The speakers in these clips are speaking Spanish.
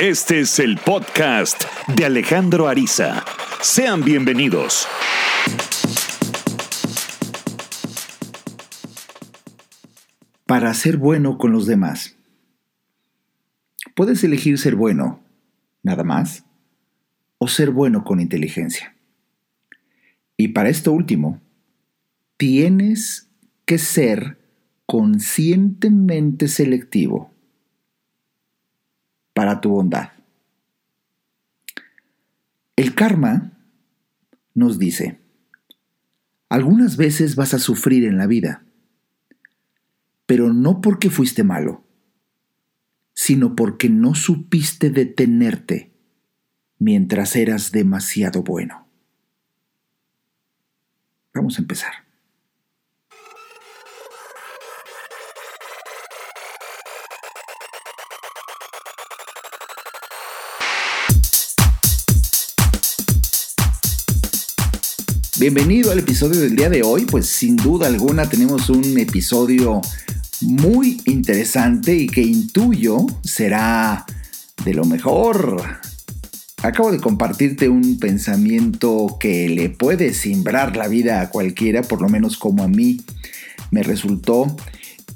Este es el podcast de Alejandro Ariza. Sean bienvenidos. Para ser bueno con los demás. Puedes elegir ser bueno, nada más, o ser bueno con inteligencia. Y para esto último, tienes que ser conscientemente selectivo para tu bondad. El karma nos dice, algunas veces vas a sufrir en la vida, pero no porque fuiste malo, sino porque no supiste detenerte mientras eras demasiado bueno. Vamos a empezar. Bienvenido al episodio del día de hoy, pues sin duda alguna tenemos un episodio muy interesante y que intuyo será de lo mejor. Acabo de compartirte un pensamiento que le puede simbrar la vida a cualquiera, por lo menos como a mí me resultó.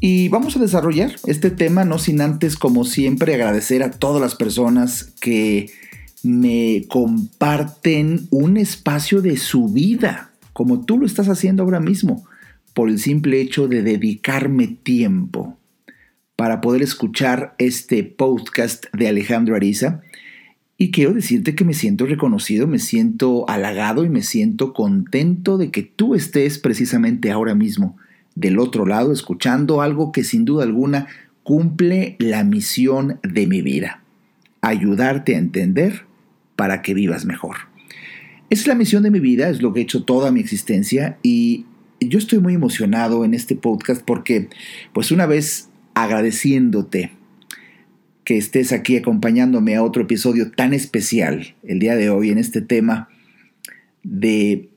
Y vamos a desarrollar este tema, no sin antes, como siempre, agradecer a todas las personas que me comparten un espacio de su vida, como tú lo estás haciendo ahora mismo, por el simple hecho de dedicarme tiempo para poder escuchar este podcast de Alejandro Ariza. Y quiero decirte que me siento reconocido, me siento halagado y me siento contento de que tú estés precisamente ahora mismo del otro lado escuchando algo que sin duda alguna cumple la misión de mi vida, ayudarte a entender para que vivas mejor. Es la misión de mi vida, es lo que he hecho toda mi existencia y yo estoy muy emocionado en este podcast porque, pues una vez agradeciéndote que estés aquí acompañándome a otro episodio tan especial el día de hoy en este tema de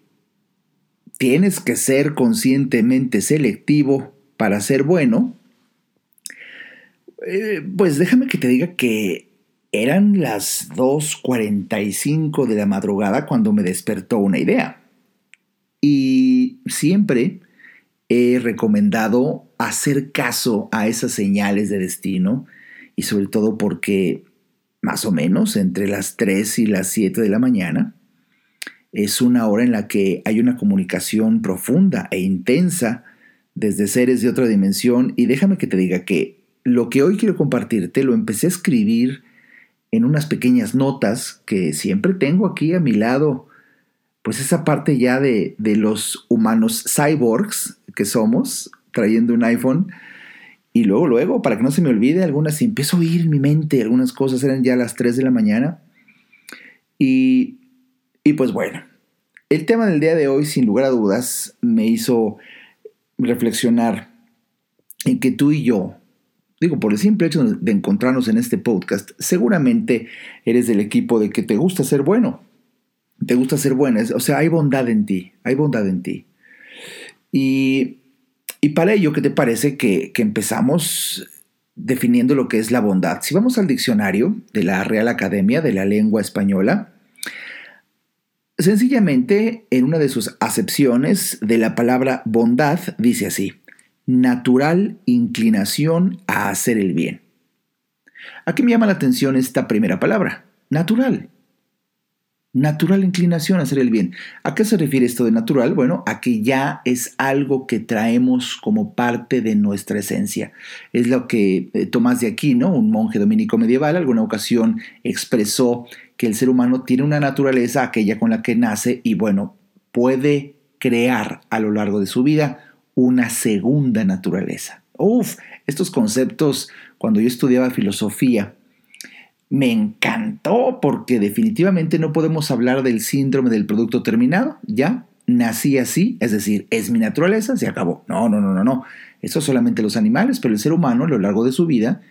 tienes que ser conscientemente selectivo para ser bueno, eh, pues déjame que te diga que eran las 2.45 de la madrugada cuando me despertó una idea. Y siempre he recomendado hacer caso a esas señales de destino y sobre todo porque más o menos entre las 3 y las 7 de la mañana es una hora en la que hay una comunicación profunda e intensa desde seres de otra dimensión y déjame que te diga que lo que hoy quiero compartirte lo empecé a escribir en unas pequeñas notas que siempre tengo aquí a mi lado, pues esa parte ya de, los humanos cyborgs que somos, trayendo un iPhone. Y luego, luego, para que no se me olvide, algunas, empiezo a oír en mi mente, algunas cosas eran ya las 3 de la mañana. Y, y pues bueno, el tema del día de hoy, sin lugar a dudas, me hizo reflexionar en que tú y yo digo, por el simple hecho de encontrarnos en este podcast, seguramente eres del equipo de que te gusta ser bueno. Te gusta ser buena. O sea, hay bondad en ti. Hay bondad en ti. Y, para ello, ¿qué te parece que, que empezamos definiendo lo que es la bondad? Si vamos al diccionario de la Real Academia de la Lengua Española, sencillamente en una de sus acepciones de la palabra bondad dice así natural inclinación a hacer el bien. Aquí me llama la atención esta primera palabra, natural. Natural inclinación a hacer el bien. ¿A qué se refiere esto de natural? Bueno, a que ya es algo que traemos como parte de nuestra esencia. Es lo que eh, Tomás de Aquino, un monje dominico medieval, alguna ocasión expresó que el ser humano tiene una naturaleza, aquella con la que nace, y bueno, puede crear a lo largo de su vida una segunda naturaleza. Uf, estos conceptos, cuando yo estudiaba filosofía, me encantó porque definitivamente no podemos hablar del síndrome del producto terminado, ¿ya? Nací así, es decir, es mi naturaleza, se acabó. No, no, no, no, no. Eso solamente los animales, pero el ser humano a lo largo de su vida,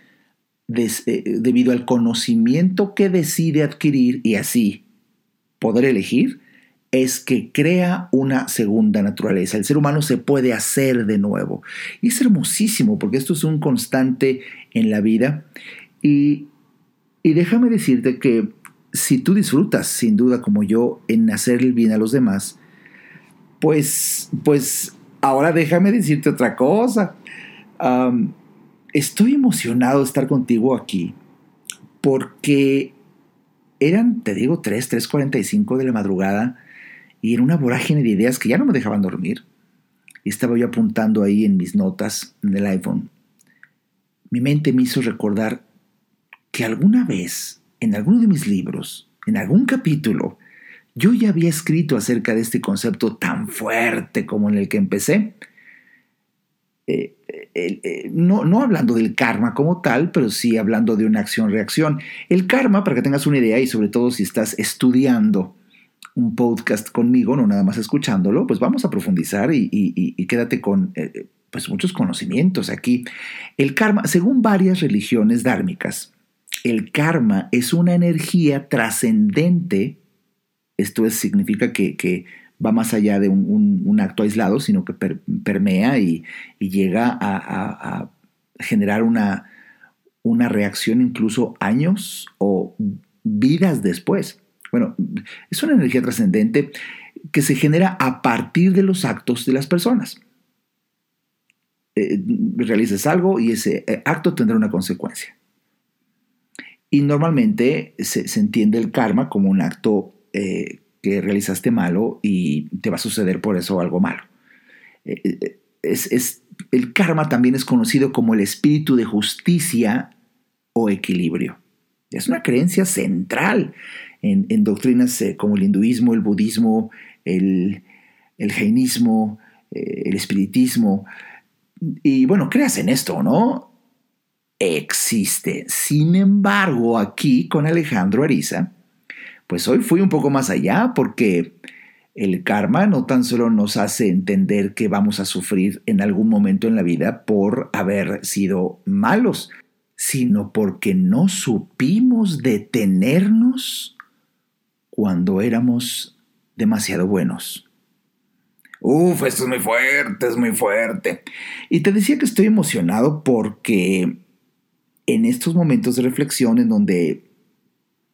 eh, debido al conocimiento que decide adquirir y así poder elegir, es que crea una segunda naturaleza. El ser humano se puede hacer de nuevo. Y es hermosísimo porque esto es un constante en la vida. Y, Y déjame decirte que si tú disfrutas, sin duda como yo, en hacer el bien a los demás, pues, pues ahora déjame decirte otra cosa. estoy emocionado de estar contigo aquí porque eran, te digo, 3, 3.45 de la madrugada y en una vorágine de ideas que ya no me dejaban dormir. Y estaba yo apuntando ahí en mis notas en el iPhone. Mi mente me hizo recordar que alguna vez, en alguno de mis libros, en algún capítulo, yo ya había escrito acerca de este concepto tan fuerte como en el que empecé. Eh, eh, no, no, hablando del karma como tal, pero sí hablando de una acción-reacción. El karma, para que tengas una idea, y sobre todo si estás estudiando un podcast conmigo, no nada más escuchándolo, pues vamos a profundizar y, quédate con eh, pues muchos conocimientos aquí. El karma, según varias religiones dármicas, el karma es una energía trascendente, esto significa que, va más allá de un, acto aislado, sino que permea y, llega a, generar una, una reacción incluso años o vidas después. Bueno, es una energía trascendente que se genera a partir de los actos de las personas. Eh, realices algo y ese eh, acto tendrá una consecuencia. Y normalmente se, entiende el karma como un acto eh, que realizaste malo y te va a suceder por eso algo malo. Es, el karma también es conocido como el espíritu de justicia o equilibrio. Es una creencia central en, doctrinas eh, como el hinduismo, el budismo, el, jainismo, eh, el espiritismo. Y bueno, creas en esto, ¿no? Existe. Sin embargo, aquí con Alejandro Ariza, pues hoy fui un poco más allá porque el karma no tan solo nos hace entender que vamos a sufrir en algún momento en la vida por haber sido malos, sino porque no supimos detenernos cuando éramos demasiado buenos. Uf, esto es muy fuerte, es muy fuerte. Y te decía que estoy emocionado porque en estos momentos de reflexión en donde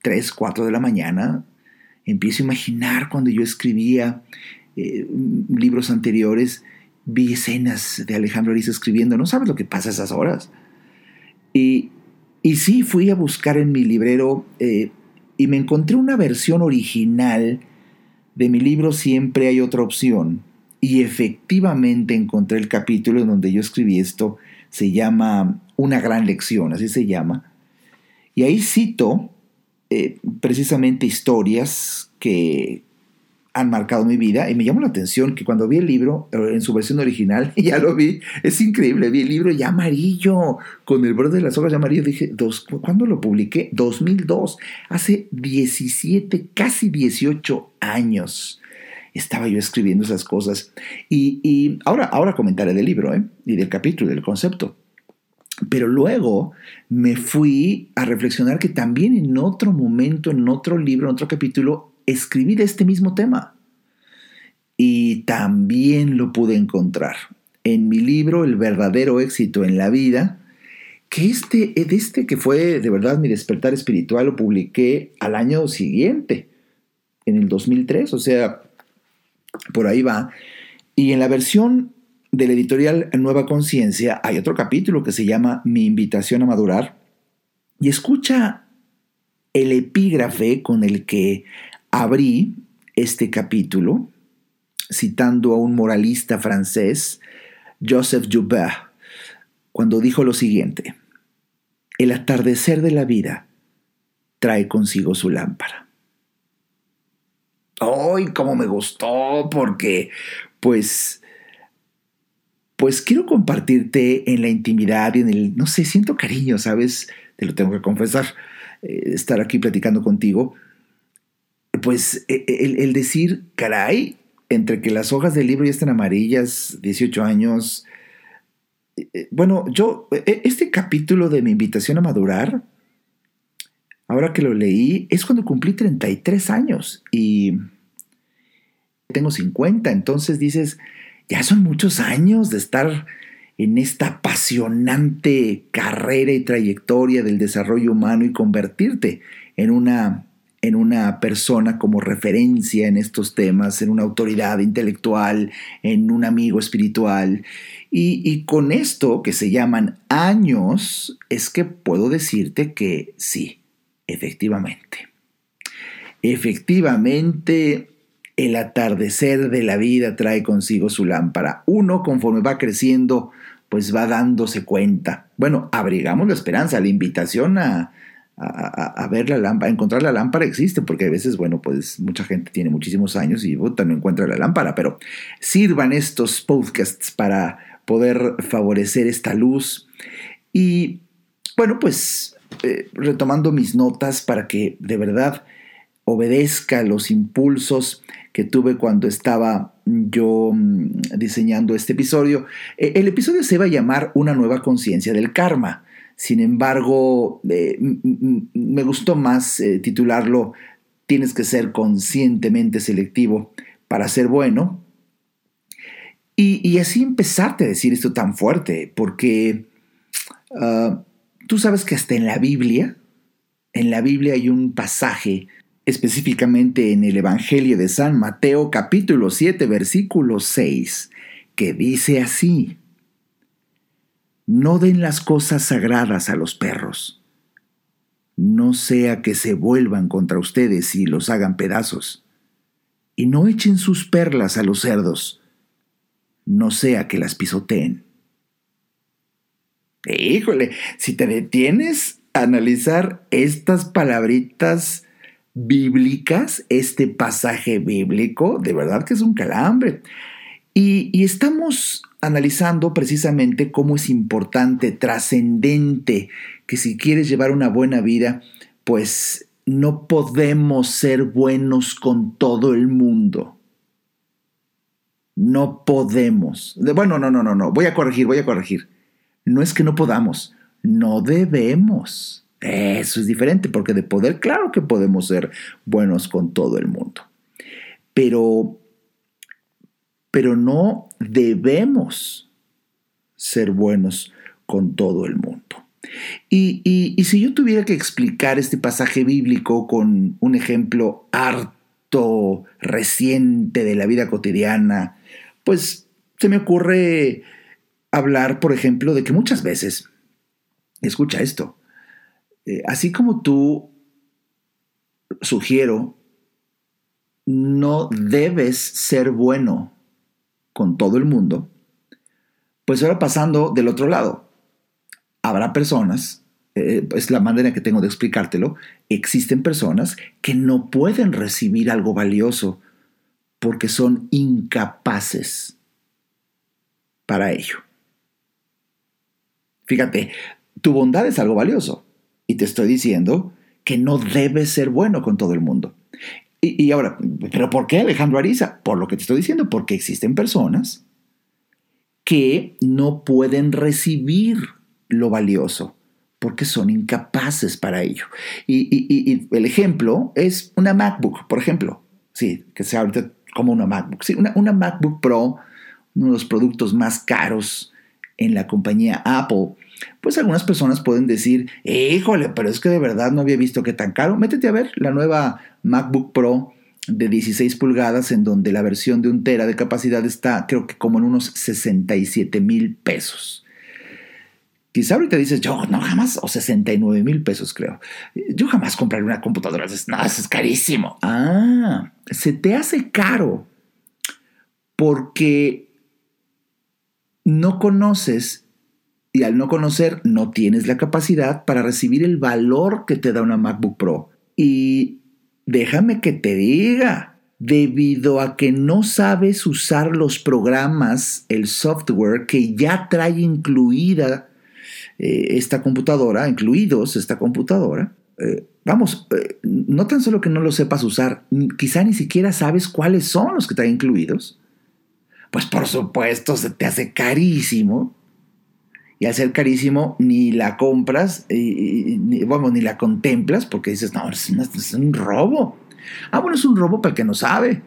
3, 4 de la mañana, empiezo a imaginar cuando yo escribía eh, libros anteriores, vi escenas de Alejandro Ariza escribiendo, no sabes lo que pasa a esas horas. Y, y sí, fui a buscar en mi librero eh, y me encontré una versión original de mi libro Siempre hay otra opción. Y efectivamente encontré el capítulo en donde yo escribí esto. Se llama Una gran lección, así se llama. Y ahí cito eh, precisamente historias que, han marcado mi vida y me llamó la atención que cuando vi el libro eh, en su versión original, ya lo vi, es increíble, vi el libro ya amarillo, con el borde de las hojas ya amarillo, dije, dos, ¿cuándo lo publiqué? 2002, hace 17, casi 18 años estaba yo escribiendo esas cosas. Y, ahora, ahora comentaré del libro ¿eh? y del capítulo, del concepto. Pero luego me fui a reflexionar que también en otro momento, en otro libro, en otro capítulo, escribir este mismo tema. Y también lo pude encontrar en mi libro El verdadero éxito en la vida, que este, este que fue de verdad mi despertar espiritual lo publiqué al año siguiente, en el 2003, o sea, por ahí va. Y en la versión de la editorial Nueva Conciencia hay otro capítulo que se llama Mi invitación a madurar. Y escucha el epígrafe con el que abrí este capítulo citando a un moralista francés, Joseph Joubert, cuando dijo lo siguiente, el atardecer de la vida trae consigo su lámpara. ¡Ay, cómo me gustó! Porque, pues, pues quiero compartirte en la intimidad y en el, no sé, siento cariño, ¿sabes? Te lo tengo que confesar, eh, estar aquí platicando contigo pues e, e, el, decir, caray, entre que las hojas del libro ya están amarillas, 18 años. Eh, bueno, yo, e, este capítulo de mi invitación a madurar, ahora que lo leí, es cuando cumplí 33 años y tengo 50, entonces dices, ya son muchos años de estar en esta apasionante carrera y trayectoria del desarrollo humano y convertirte en una, en una persona como referencia en estos temas, en una autoridad intelectual, en un amigo espiritual. Y, con esto que se llaman años, es que puedo decirte que sí, efectivamente. Efectivamente, el atardecer de la vida trae consigo su lámpara. Uno, conforme va creciendo, pues va dándose cuenta. Bueno, abrigamos la esperanza, la invitación a, a, ver la lámpara, a encontrar la lámpara existe, porque a veces, bueno, pues mucha gente tiene muchísimos años y no encuentra la lámpara, pero sirvan estos podcasts para poder favorecer esta luz. Y bueno, pues eh, retomando mis notas para que de verdad obedezca los impulsos que tuve cuando estaba yo mm, diseñando este episodio. E, el episodio se va a llamar Una nueva conciencia del karma. Sin embargo, eh, me gustó más eh, titularlo Tienes que ser conscientemente selectivo para ser bueno. Y, así empezarte a decir esto tan fuerte, porque ah, tú sabes que hasta en la Biblia, en la Biblia hay un pasaje específicamente en el Evangelio de San Mateo capítulo 7 versículo 6, que dice así, No den las cosas sagradas a los perros, no sea que se vuelvan contra ustedes y los hagan pedazos, y no echen sus perlas a los cerdos, no sea que las pisoteen. Híjole, si te detienes a analizar estas palabritas bíblicas, este pasaje bíblico, de verdad que es un calambre. Y, estamos analizando precisamente cómo es importante, trascendente, que si quieres llevar una buena vida, pues no podemos ser buenos con todo el mundo. No podemos. Bueno, no, no, no, no. Voy a corregir, voy a corregir. No es que no podamos, no debemos. Eso es diferente, porque de poder, claro que podemos ser buenos con todo el mundo. Pero, pero no debemos ser buenos con todo el mundo. Y, y, si yo tuviera que explicar este pasaje bíblico con un ejemplo harto reciente de la vida cotidiana, pues se me ocurre hablar, por ejemplo, de que muchas veces, escucha esto, eh, así como tú, sugiero, no debes ser bueno con todo el mundo, pues ahora pasando del otro lado, habrá personas, eh, es la manera que tengo de explicártelo, existen personas que no pueden recibir algo valioso porque son incapaces para ello. Fíjate, tu bondad es algo valioso, y te estoy diciendo que no debes ser bueno con todo el mundo. Y, ahora, ¿pero por qué Alejandro Ariza? Por lo que te estoy diciendo, porque existen personas que no pueden recibir lo valioso porque son incapaces para ello. Y, el ejemplo es una MacBook, por ejemplo. Sí, que sea ahorita como una MacBook. Sí, una, una MacBook Pro, uno de los productos más caros en la compañía Apple, pues algunas personas pueden decir, híjole, pero es que de verdad no había visto que tan caro. Métete a ver la nueva MacBook Pro de 16 pulgadas en donde la versión de un tera de capacidad está creo que como en unos 67 mil pesos. Quizá ahorita dices, yo no jamás, o 69 mil pesos creo. Yo jamás compraré una computadora, no, eso es carísimo. Ah, se te hace caro porque no conoces y al no conocer no tienes la capacidad para recibir el valor que te da una MacBook Pro. Y déjame que te diga, debido a que no sabes usar los programas, el software que ya trae incluida eh, esta computadora, incluidos esta computadora, eh, vamos, eh, no tan solo que no lo sepas usar, quizá ni siquiera sabes cuáles son los que trae incluidos pues por supuesto se te hace carísimo. Y al ser carísimo, ni la compras, y, ni, ni la contemplas, porque dices, no, es, un robo. Ah, bueno, es un robo para el que no sabe,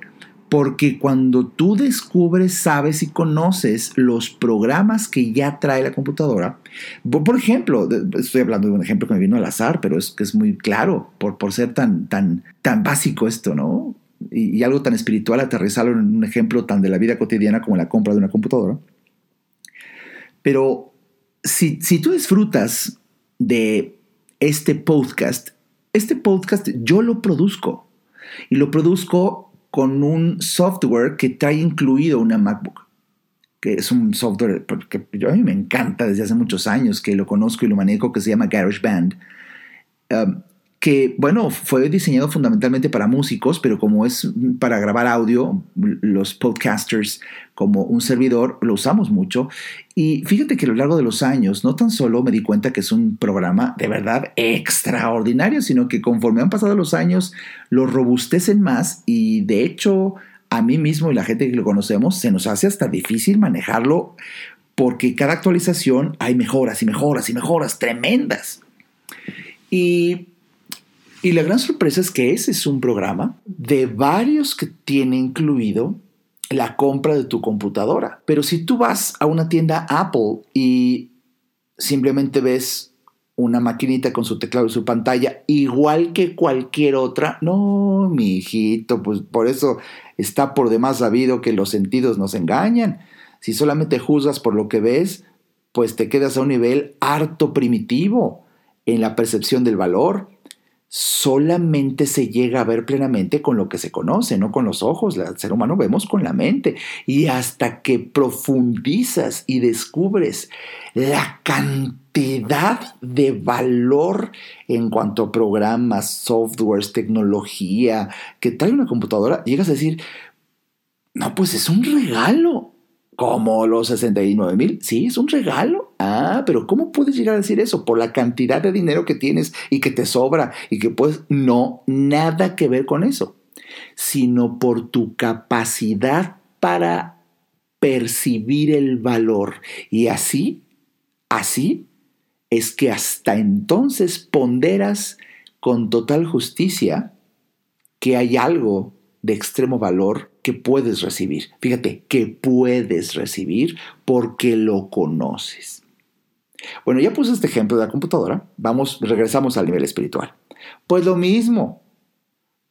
Porque cuando tú descubres, sabes y conoces los programas que ya trae la computadora, por ejemplo, estoy hablando de un ejemplo que me vino al azar, pero es que es muy claro por, por ser tan, tan, tan básico esto, ¿no? Y, y algo tan espiritual, aterrizarlo en un ejemplo tan de la vida cotidiana como la compra de una computadora. Pero si, si tú disfrutas de este podcast, este podcast yo lo produzco y lo produzco con un software que trae incluido una MacBook, que es un software que a mí me encanta desde hace muchos años, que lo conozco y lo manejo, que se llama GarageBand. Um, que, bueno, fue diseñado fundamentalmente para músicos, pero como es para grabar audio, los podcasters como un servidor lo usamos mucho. Y fíjate que a lo largo de los años, no tan solo me di cuenta que es un programa de verdad extraordinario, sino que conforme han pasado los años, lo robustecen más y de hecho a mí mismo y la gente que lo conocemos se nos hace hasta difícil manejarlo porque cada actualización hay mejoras y mejoras y mejoras tremendas. Y y la gran sorpresa es que ese es un programa de varios que tiene incluido la compra de tu computadora. Pero si tú vas a una tienda Apple y simplemente ves una maquinita con su teclado y su pantalla, igual que cualquier otra, no, mi hijito, pues por eso está por demás sabido que los sentidos nos engañan. Si solamente juzgas por lo que ves, pues te quedas a un nivel harto primitivo en la percepción del valor solamente se llega a ver plenamente con lo que se conoce, no con los ojos. El ser humano vemos con la mente. Y hasta que profundizas y descubres la cantidad de valor en cuanto a programas, softwares, tecnología que trae una computadora, llegas a decir, no, pues es un regalo. Como los 69 mil, sí, es un regalo. Ah, pero ¿cómo puedes llegar a decir eso? Por la cantidad de dinero que tienes y que te sobra y que puedes... No, nada que ver con eso, sino por tu capacidad para percibir el valor. Y así, así es que hasta entonces ponderas con total justicia que hay algo de extremo valor que puedes recibir. Fíjate, que puedes recibir porque lo conoces. Bueno, ya puse este ejemplo de la computadora. Vamos, regresamos al nivel espiritual. Pues lo mismo.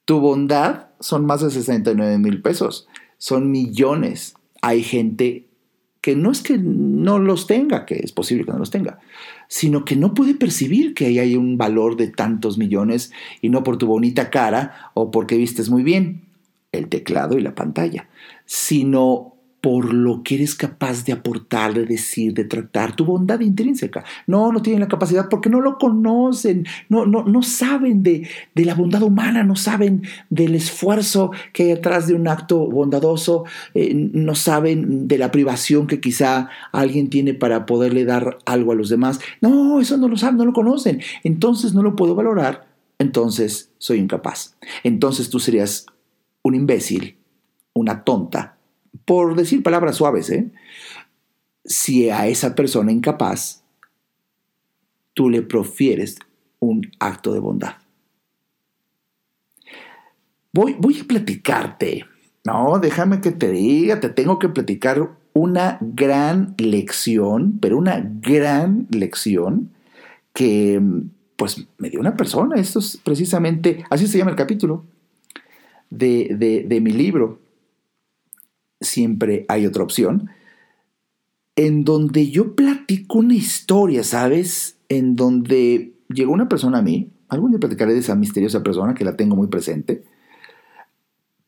Tu bondad son más de 69 mil pesos. Son millones. Hay gente que no es que no los tenga, que es posible que no los tenga, sino que no puede percibir que ahí hay un valor de tantos millones y no por tu bonita cara o porque vistes muy bien el teclado y la pantalla, sino por lo que eres capaz de aportar, de decir, de tratar, tu bondad intrínseca. No, no tienen la capacidad porque no lo conocen, no, no, no saben de, la bondad humana, no saben del esfuerzo que hay detrás de un acto bondadoso, eh, no saben de la privación que quizá alguien tiene para poderle dar algo a los demás. No, eso no lo saben, no lo conocen. Entonces no lo puedo valorar, entonces soy incapaz. Entonces tú serías un imbécil, una tonta, por decir palabras suaves, ¿eh? si a esa persona incapaz tú le profieres un acto de bondad. Voy, a platicarte, no, déjame que te diga, te tengo que platicar una gran lección, pero una gran lección que pues me dio una persona. Esto es precisamente, así se llama el capítulo, de, mi libro, siempre hay otra opción, en donde yo platico una historia, ¿sabes? En donde llegó una persona a mí, algún día platicaré de esa misteriosa persona que la tengo muy presente,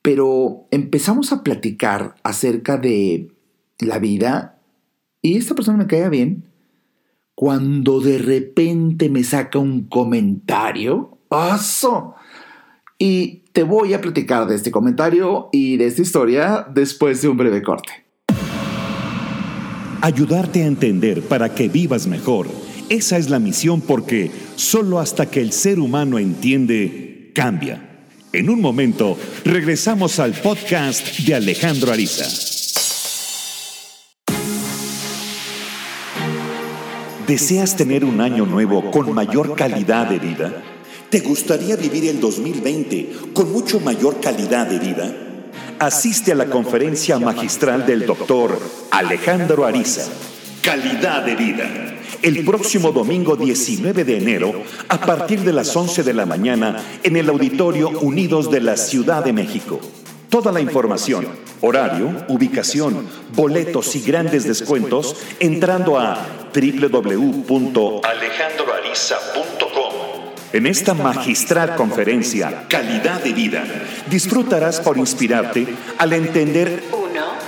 pero empezamos a platicar acerca de la vida y esta persona me caía bien cuando de repente me saca un comentario. ¡Aso! Y te voy a platicar de este comentario y de esta historia después de un breve corte. Ayudarte a entender para que vivas mejor. Esa es la misión porque solo hasta que el ser humano entiende, cambia. En un momento, regresamos al podcast de Alejandro Ariza. ¿Deseas tener un año nuevo con mayor calidad de vida? ¿Te gustaría vivir el 2020 con mucho mayor calidad de vida? asiste a la conferencia magistral del doctor Alejandro Ariza, Calidad de Vida, el próximo domingo 19 de enero a partir de las 11 de la mañana en el Auditorio Unidos de la Ciudad de México. Toda la información, horario, ubicación, boletos y grandes descuentos entrando a www.alejandroariza.com. En esta magistral conferencia, Calidad de Vida, disfrutarás por inspirarte al entender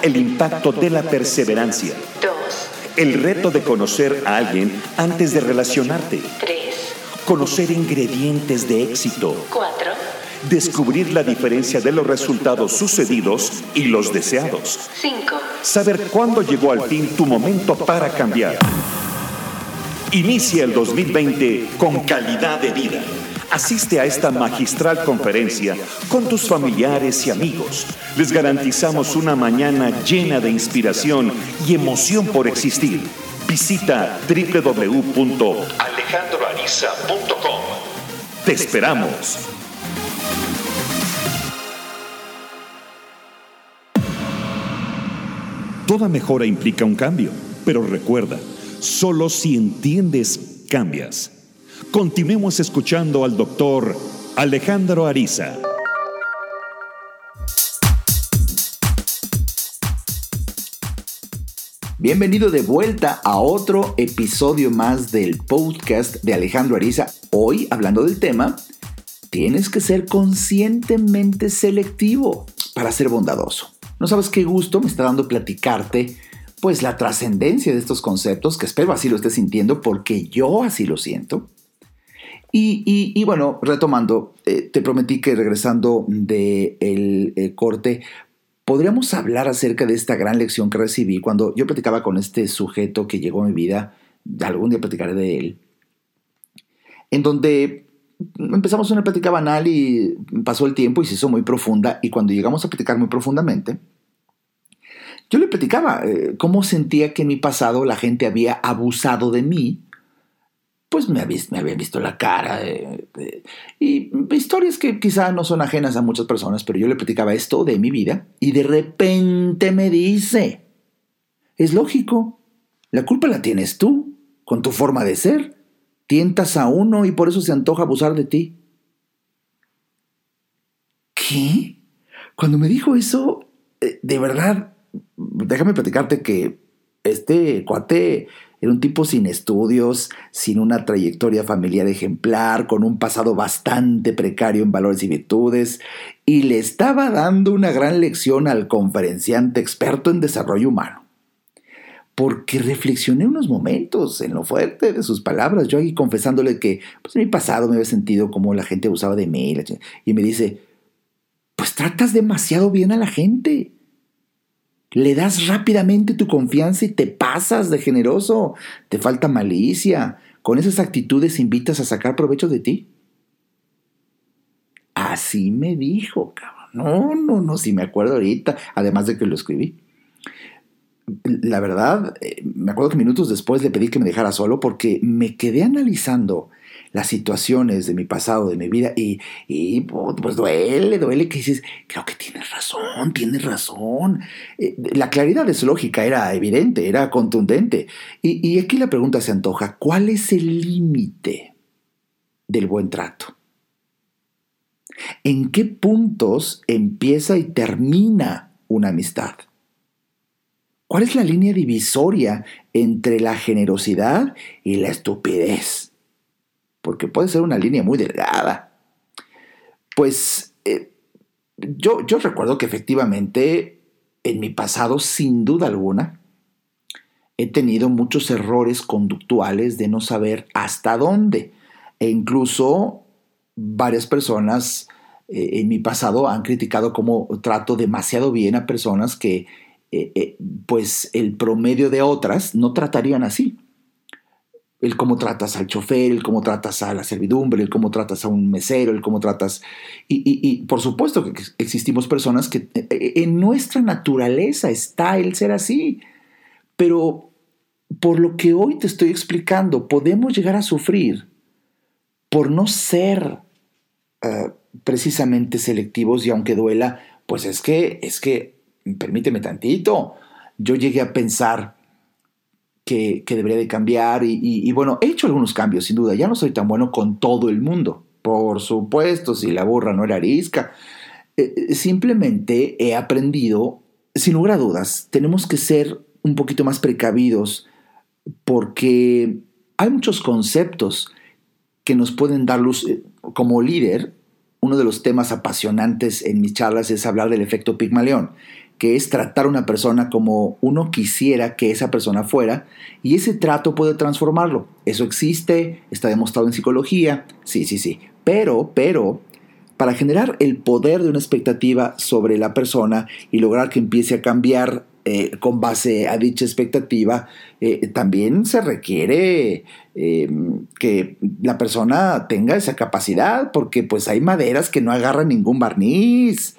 el impacto de la perseverancia. El reto de conocer a alguien antes de relacionarte. Conocer ingredientes de éxito. Descubrir la diferencia de los resultados sucedidos y los deseados. Saber cuándo llegó al fin tu momento para cambiar. Inicia el 2020 con calidad de vida. Asiste a esta magistral conferencia con tus familiares y amigos. Les garantizamos una mañana llena de inspiración y emoción por existir. Visita www.alejandroariza.com. Te esperamos. Toda mejora implica un cambio, pero recuerda, Solo si entiendes, cambias. Continuemos escuchando al doctor Alejandro Ariza. Bienvenido de vuelta a otro episodio más del podcast de Alejandro Ariza. Hoy, hablando del tema, tienes que ser conscientemente selectivo para ser bondadoso. No sabes qué gusto me está dando platicarte pues la trascendencia de estos conceptos, que espero así lo estés sintiendo porque yo así lo siento. Y, bueno, retomando, eh, te prometí que regresando del de eh, corte, podríamos hablar acerca de esta gran lección que recibí cuando yo platicaba con este sujeto que llegó a mi vida, algún día platicaré de él, en donde empezamos una plática banal y pasó el tiempo y se hizo muy profunda y cuando llegamos a platicar muy profundamente, yo le platicaba eh, cómo sentía que en mi pasado la gente había abusado de mí, pues me, había, me habían visto la cara. Eh, eh, y historias que quizá no son ajenas a muchas personas, pero yo le platicaba esto de mi vida y de repente me dice, es lógico, la culpa la tienes tú, con tu forma de ser. Tientas a uno y por eso se antoja abusar de ti. ¿Qué? Cuando me dijo eso, de verdad déjame platicarte que este cuate era un tipo sin estudios, sin una trayectoria familiar ejemplar, con un pasado bastante precario en valores y virtudes, y le estaba dando una gran lección al conferenciante experto en desarrollo humano. Porque reflexioné unos momentos en lo fuerte de sus palabras, yo ahí confesándole que pues, en mi pasado me había sentido como la gente abusaba de mí, y me dice, pues tratas demasiado bien a la gente le das rápidamente tu confianza y te pasas de generoso. Te falta malicia. Con esas actitudes invitas a sacar provecho de ti. Así me dijo, cabrón. No, no, no, si me acuerdo ahorita, además de que lo escribí. La verdad, eh, me acuerdo que minutos después le pedí que me dejara solo porque me quedé analizando las situaciones de mi pasado, de mi vida, y, pues duele, duele que dices, creo que tienes razón, tienes razón. Eh, la claridad de su lógica era evidente, era contundente. Y, y aquí la pregunta se antoja, ¿cuál es el límite del buen trato? ¿En qué puntos empieza y termina una amistad? ¿Cuál es la línea divisoria entre la generosidad y la estupidez? Porque puede ser una línea muy delgada. Pues eh, yo, yo recuerdo que efectivamente en mi pasado, sin duda alguna, he tenido muchos errores conductuales de no saber hasta dónde. E incluso varias personas eh, en mi pasado han criticado cómo trato demasiado bien a personas que, eh, pues, el promedio de otras no tratarían así el cómo tratas al chofer, el cómo tratas a la servidumbre, el cómo tratas a un mesero, el cómo tratas... Y, por supuesto que existimos personas que eh, eh, en nuestra naturaleza está el ser así, pero por lo que hoy te estoy explicando, podemos llegar a sufrir por no ser eh, precisamente selectivos y aunque duela, pues es que, es que, permíteme tantito, yo llegué a pensar que, debería de cambiar y, bueno, he hecho algunos cambios, sin duda, ya no soy tan bueno con todo el mundo, por supuesto, si la burra no era arisca, eh, eh, simplemente he aprendido, sin lugar a dudas, tenemos que ser un poquito más precavidos porque hay muchos conceptos que nos pueden dar luz eh, como líder. Uno de los temas apasionantes en mis charlas es hablar del efecto Pigmalión, que es tratar a una persona como uno quisiera que esa persona fuera, y ese trato puede transformarlo. Eso existe, está demostrado en psicología, sí, sí, sí. Pero, pero, para generar el poder de una expectativa sobre la persona y lograr que empiece a cambiar eh, con base a dicha expectativa, eh, también se requiere em, que la persona tenga esa capacidad, porque pues hay maderas que no agarran ningún barniz.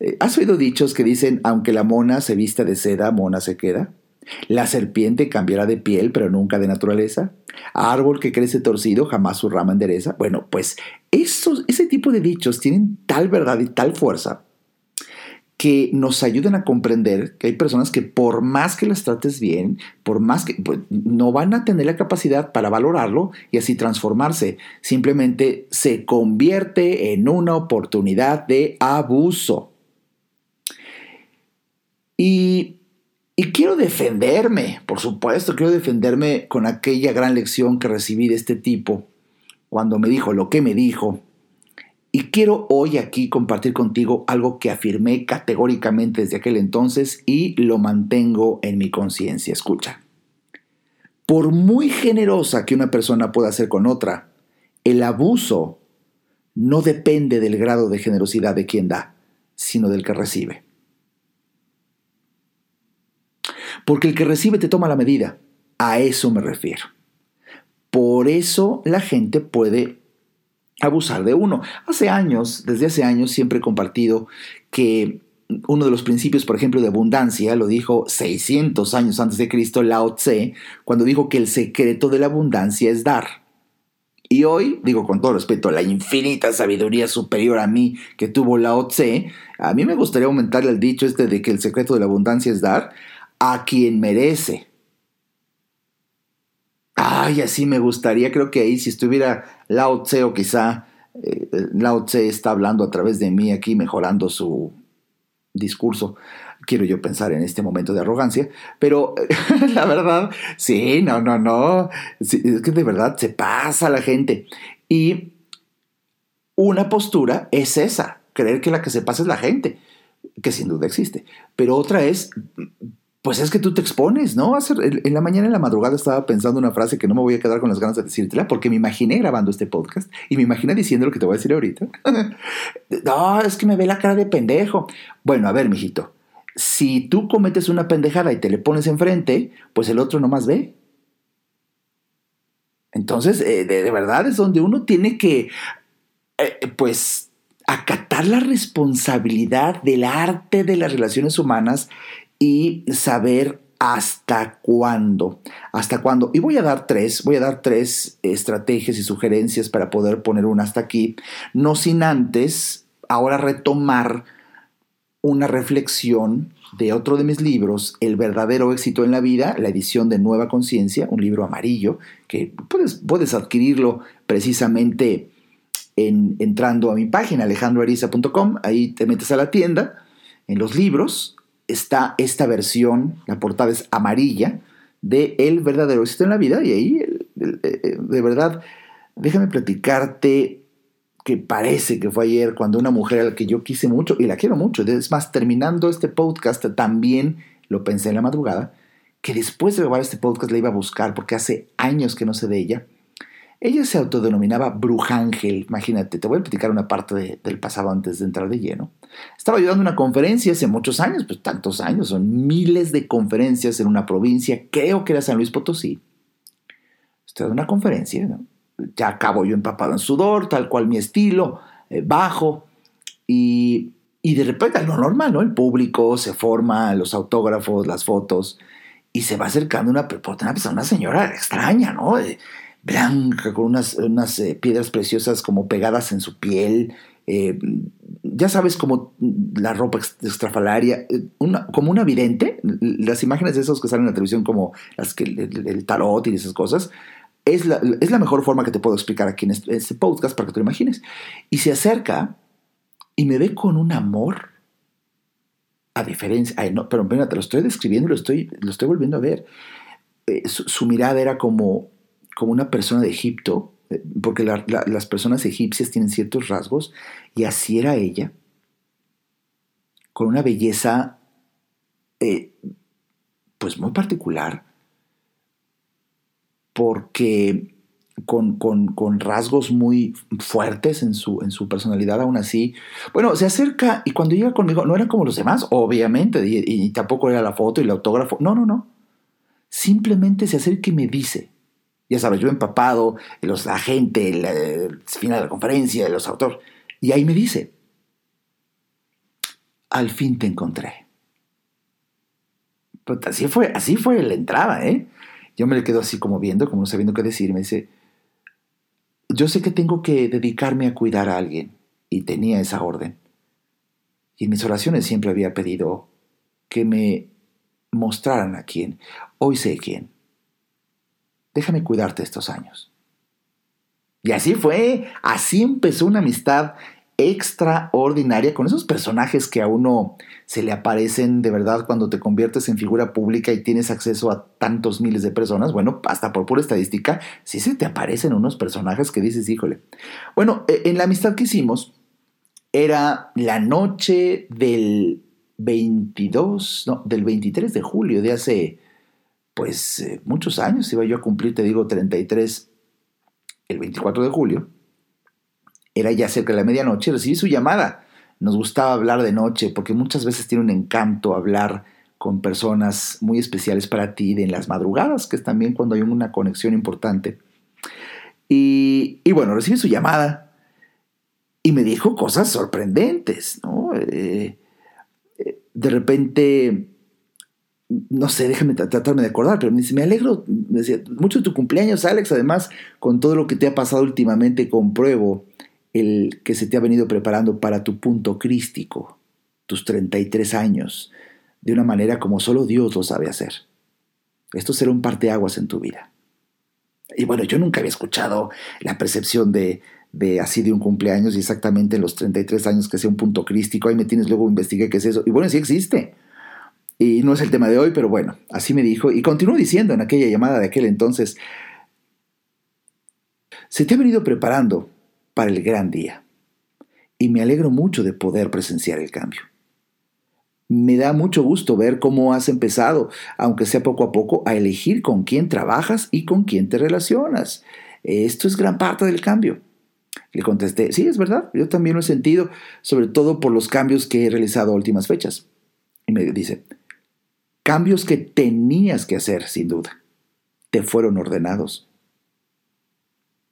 Eh, ¿Has oído dichos que dicen, aunque la mona se vista de seda, mona se queda? La serpiente cambiará de piel, pero nunca de naturaleza. Árbol que crece torcido, jamás su rama endereza. Bueno, pues esos, ese tipo de dichos tienen tal verdad y tal fuerza que nos ayuden a comprender que hay personas que por más que las trates bien, por más que pues, no van a tener la capacidad para valorarlo y así transformarse. Simplemente se convierte en una oportunidad de abuso. Y, quiero defenderme, por supuesto, quiero defenderme con aquella gran lección que recibí de este tipo cuando me dijo lo que me dijo y quiero hoy aquí compartir contigo algo que afirmé categóricamente desde aquel entonces y lo mantengo en mi conciencia. Escucha. Por muy generosa que una persona pueda ser con otra, el abuso no depende del grado de generosidad de quien da, sino del que recibe. Porque el que recibe te toma la medida. A eso me refiero. Por eso la gente puede abusar de uno. Hace años, desde hace años, siempre he compartido que uno de los principios, por ejemplo, de abundancia, lo dijo 600 años antes de Cristo Lao Tse, cuando dijo que el secreto de la abundancia es dar. Y hoy, digo con todo respeto a la infinita sabiduría superior a mí que tuvo Lao Tse, a mí me gustaría aumentar el dicho este de que el secreto de la abundancia es dar a quien merece. Ay, así me gustaría, creo que ahí si estuviera Lao Tse o quizá eh, Lao Tse está hablando a través de mí aquí, mejorando su discurso. Quiero yo pensar en este momento de arrogancia, pero la verdad, sí, no, no, no, es que de verdad se pasa la gente. Y una postura es esa, creer que la que se pasa es la gente, que sin duda existe, pero otra es pues es que tú te expones, ¿no? En la mañana, en la madrugada, estaba pensando una frase que no me voy a quedar con las ganas de decírtela, porque me imaginé grabando este podcast y me imaginé diciendo lo que te voy a decir ahorita. no, es que me ve la cara de pendejo. Bueno, a ver, mijito, si tú cometes una pendejada y te le pones enfrente, pues el otro nomás ve. Entonces, eh, de, verdad es donde uno tiene que, eh, pues, acatar la responsabilidad del arte de las relaciones humanas y saber hasta cuándo. Hasta cuándo. Y voy a dar tres, voy a dar tres estrategias y sugerencias para poder poner una hasta aquí, no sin antes ahora retomar una reflexión de otro de mis libros, El verdadero éxito en la vida, la edición de Nueva Conciencia, un libro amarillo, que puedes, puedes adquirirlo precisamente en, entrando a mi página alejandroariza.com, ahí te metes a la tienda, en los libros, está esta versión, la portada es amarilla, de El verdadero éxito en la vida. Y ahí, eh, de verdad, déjame platicarte que parece que fue ayer cuando una mujer a la que yo quise mucho y la quiero mucho, es más, terminando este podcast también lo pensé en la madrugada, que después de grabar este podcast la iba a buscar porque hace años que no sé de ella ella se autodenominaba Brujángel, imagínate, te voy a platicar una parte del pasado antes de entrar de lleno. Estaba ayudando una conferencia hace muchos años, pues tantos años, son miles de conferencias en una provincia, creo que era San Luis Potosí. Estoy dando una conferencia, ya acabo yo empapado en sudor, tal cual mi estilo, eh, bajo, y, y de repente lo normal, ¿no? El público se forma, los autógrafos, las fotos, y se va acercando una, una, una señora extraña, ¿no? Blanca, con unas, unas eh, piedras preciosas como pegadas en su piel, eh, ya sabes, como la ropa estrafalaria, eh, como una vidente, las imágenes de esos que salen en la televisión, como las que el, tarot y esas cosas, es la, es la, mejor forma que te puedo explicar aquí en este, podcast para que te lo imagines. Y se acerca y me ve con un amor a diferencia, no, pero mira, te lo estoy describiendo lo estoy, lo estoy volviendo a ver. Su, mirada era como, como una persona de Egipto, eh, porque las personas egipcias tienen ciertos rasgos, y así era ella, con una belleza eh, pues muy particular, porque con, rasgos muy fuertes en su, en su personalidad, aún así. Bueno, se acerca y cuando llega conmigo, no era como los demás, obviamente, y, tampoco era la foto y el autógrafo. No, no, no. Simplemente se acerca y me dice, ya sabes, yo empapado, los, la gente, el, final de la conferencia, los autores, y ahí me dice, al fin te encontré. Pues así fue, así fue la entrada, ¿eh? Yo me le quedo así como viendo, como no sabiendo qué decir, me dice, yo sé que tengo que dedicarme a cuidar a alguien, y tenía esa orden. Y en mis oraciones siempre había pedido que me mostraran a quién. Hoy sé quién. Déjame cuidarte estos años. Y así fue, así empezó una amistad extraordinaria con esos personajes que a uno se le aparecen de verdad cuando te conviertes en figura pública y tienes acceso a tantos miles de personas. Bueno, hasta por pura estadística, sí se te aparecen unos personajes que dices, híjole. Bueno, e, en la amistad que hicimos era la noche del 22, no, del 23 de julio de hace, pues, eh, muchos años. Iba yo a cumplir, te digo, 33 el 24 de julio era ya cerca de la medianoche, recibí su llamada. Nos gustaba hablar de noche porque muchas veces tiene un encanto hablar con personas muy especiales para ti en las madrugadas, que es también cuando hay una conexión importante. Y, bueno, recibí su llamada y me dijo cosas sorprendentes, ¿no? Eh, eh, de repente, no sé, déjame tratarme de acordar, pero me alegro, me decía, mucho de tu cumpleaños, Alex, además, con todo lo que te ha pasado últimamente, compruebo el que se te ha venido preparando para tu punto crístico, tus 33 años, de una manera como solo Dios lo sabe hacer. Esto será un parteaguas en tu vida. Y bueno, yo nunca había escuchado la percepción de, de así de un cumpleaños y exactamente en los 33 años que sea un punto crístico. Ahí me tienes, luego investigué qué es eso. Y bueno, sí existe. Y no es el tema de hoy, pero bueno, así me dijo. Y continuó diciendo en aquella llamada de aquel entonces, se te ha venido preparando para el gran día. Y me alegro mucho de poder presenciar el cambio. Me da mucho gusto ver cómo has empezado, aunque sea poco a poco, a elegir con quién trabajas y con quién te relacionas. Esto es gran parte del cambio. Le contesté, sí, es verdad, yo también lo he sentido, sobre todo por los cambios que he realizado últimas fechas. Y me dice, cambios que tenías que hacer, sin duda. Te fueron ordenados.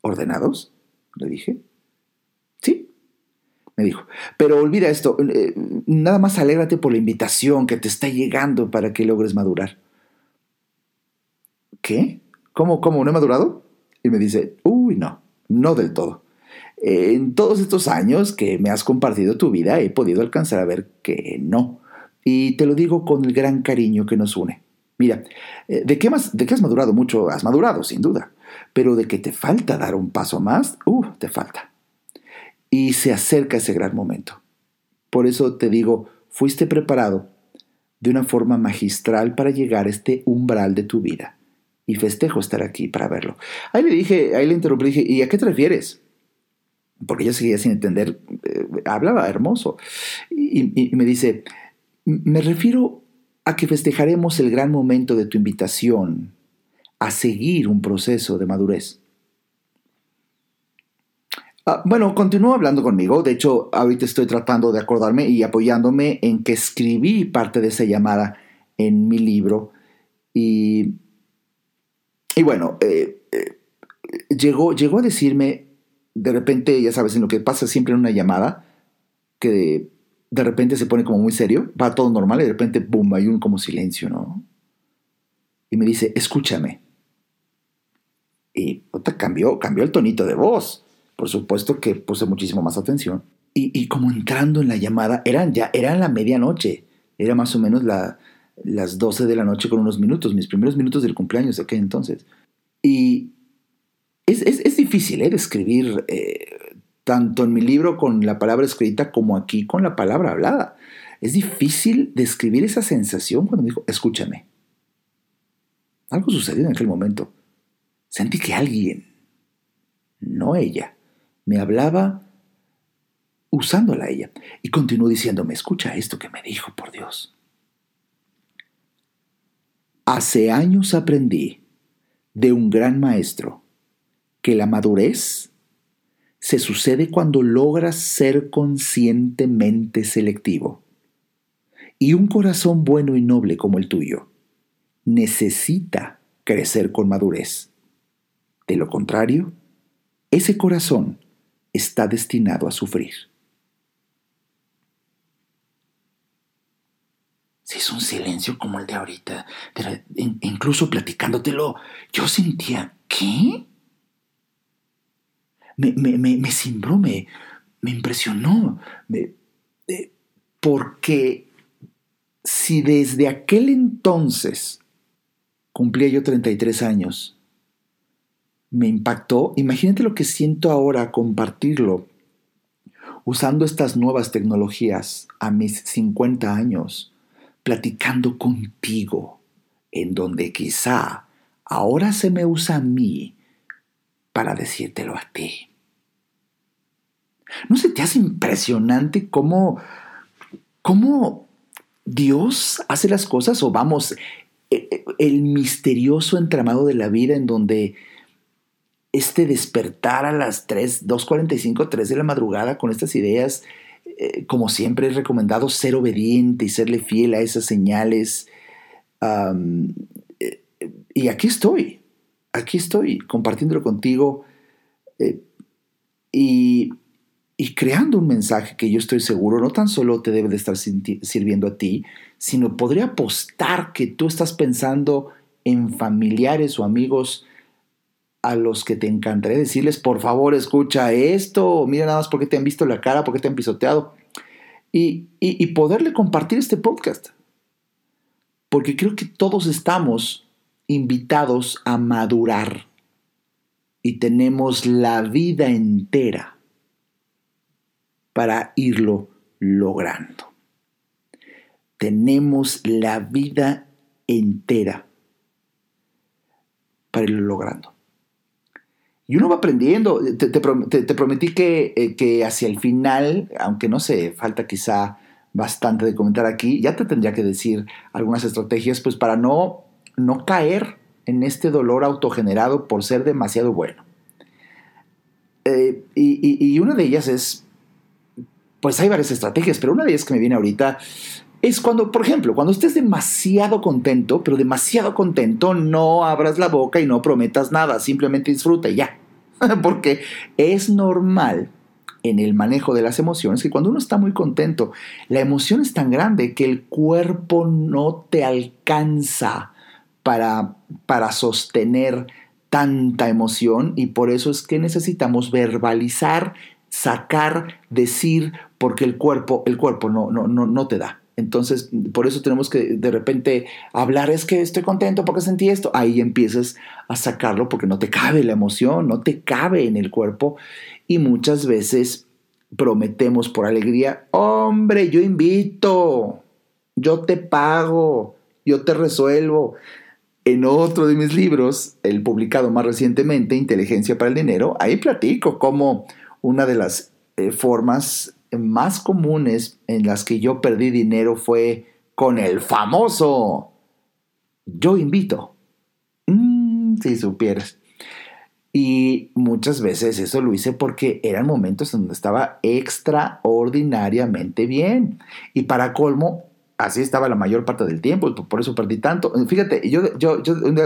¿Ordenados? Le dije me dijo. Pero olvida esto, eh, nada más alégrate por la invitación que te está llegando para que logres madurar. ¿Qué? ¿Cómo, cómo? ¿No he madurado? Y me dice, uy, no, no del todo. En todos estos años que me has compartido tu vida he podido alcanzar a ver que no. Y te lo digo con el gran cariño que nos une. Mira, eh, ¿de qué, más, de qué has madurado mucho? Has madurado, sin duda. Pero de que te falta dar un paso más, uh, te falta y se acerca ese gran momento. Por eso te digo, fuiste preparado de una forma magistral para llegar a este umbral de tu vida. Y festejo estar aquí para verlo. Ahí le dije, ahí le interrumpí, dije, ¿y a qué te refieres? Porque ella seguía sin entender, eh, hablaba hermoso. y me dice, me refiero a que festejaremos el gran momento de tu invitación a seguir un proceso de madurez. Ah, bueno, continúa hablando conmigo. De hecho, ahorita estoy tratando de acordarme y apoyándome en que escribí parte de esa llamada en mi libro. Y, y bueno, eh, eh, llegó, llegó a decirme, de repente, ya sabes, en lo que pasa siempre en una llamada, que de, repente se pone como muy serio, va todo normal y de repente, boom, hay un como silencio, ¿no? Y me dice, escúchame. Y cambió, cambió el tonito de voz por supuesto que puse muchísimo más atención y, como entrando en la llamada, eran ya, era la medianoche, era más o menos la, las 12 de la noche con unos minutos, mis primeros minutos del cumpleaños de aquel entonces. Y es, es, difícil ¿eh? describir eh, tanto en mi libro con la palabra escrita como aquí con la palabra hablada. Es difícil describir esa sensación cuando me dijo, escúchame. Algo sucedió en aquel momento. Sentí que alguien, no ella, me hablaba usándola a ella. Y continuó diciéndome, escucha esto que me dijo, por Dios. Hace años aprendí de un gran maestro que la madurez se sucede cuando logras ser conscientemente selectivo. Y un corazón bueno y noble como el tuyo necesita crecer con madurez. De lo contrario, ese corazón está destinado a sufrir. Si es un silencio como el de ahorita, incluso platicándotelo, yo sentía, ¿qué? Me, me, me, me cimbró, me, impresionó, eh, porque si desde aquel entonces cumplía yo 33 años, me impactó, imagínate lo que siento ahora compartirlo usando estas nuevas tecnologías a mis 50 años platicando contigo, en donde quizá ahora se me usa a mí para decírtelo a ti. ¿No se te hace impresionante cómo, cómo Dios hace las cosas o vamos, e, e, el misterioso entramado de la vida en donde este despertar a las 3, 2.45, 3 de la madrugada con estas ideas eh, como siempre es recomendado, ser obediente y serle fiel a esas señales. Eh, y aquí estoy, aquí estoy compartiéndolo contigo eh, y, y, creando un mensaje que yo estoy seguro no tan solo te debe de estar sirviendo a ti, sino podría apostar que tú estás pensando en familiares o amigos a los que te encantaría decirles, por favor, escucha esto, mira nada más porque te han visto la cara, porque te han pisoteado, y, y, poderle compartir este podcast. Porque creo que todos estamos invitados a madurar y tenemos la vida entera para irlo logrando. Tenemos la vida entera para irlo logrando. Y uno va aprendiendo. Te, prometí que, eh, que, hacia el final, aunque no sé, falta quizá bastante de comentar aquí, ya te tendría que decir algunas estrategias, pues para no, no caer en este dolor autogenerado por ser demasiado bueno. Eh, y, y, una de ellas es, pues hay varias estrategias, pero una de ellas que me viene ahorita es cuando, por ejemplo, cuando estés demasiado contento, pero demasiado contento, no abras la boca y no prometas nada, simplemente disfruta y ya. Porque es normal en el manejo de las emociones que cuando uno está muy contento, la emoción es tan grande que el cuerpo no te alcanza para, para sostener tanta emoción y por eso es que necesitamos verbalizar, sacar, decir, porque el cuerpo, el cuerpo no, no, no, no te da. Entonces, por eso tenemos que de repente hablar, es que estoy contento porque sentí esto. Ahí empiezas a sacarlo porque no te cabe la emoción, no te cabe en el cuerpo. Y muchas veces prometemos por alegría, hombre, yo invito, yo te pago, yo te resuelvo. En otro de mis libros, el publicado más recientemente, Inteligencia para el Dinero, ahí platico cómo una de las eh, formas más comunes en las que yo perdí dinero fue con el famoso yo invito. Mm, si supieras. Y muchas veces eso lo hice porque eran momentos en donde estaba extraordinariamente bien. Y para colmo, así estaba la mayor parte del tiempo, por eso perdí tanto. Fíjate, yo, yo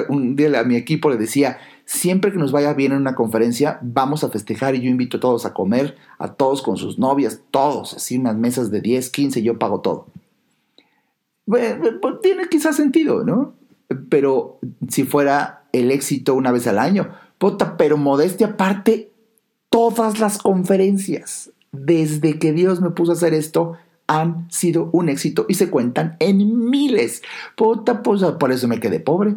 un, día, a mi equipo le decía, siempre que nos vaya bien en una conferencia, vamos a festejar y yo invito a todos a comer, a todos con sus novias, todos, así unas mesas de 10, 15, yo pago todo. Pues, tiene quizás sentido, ¿no? Pero si fuera el éxito una vez al año, puta, pero modestia aparte, todas las conferencias, desde que Dios me puso a hacer esto, han sido un éxito y se cuentan en miles. Puta, pues por eso me quedé pobre.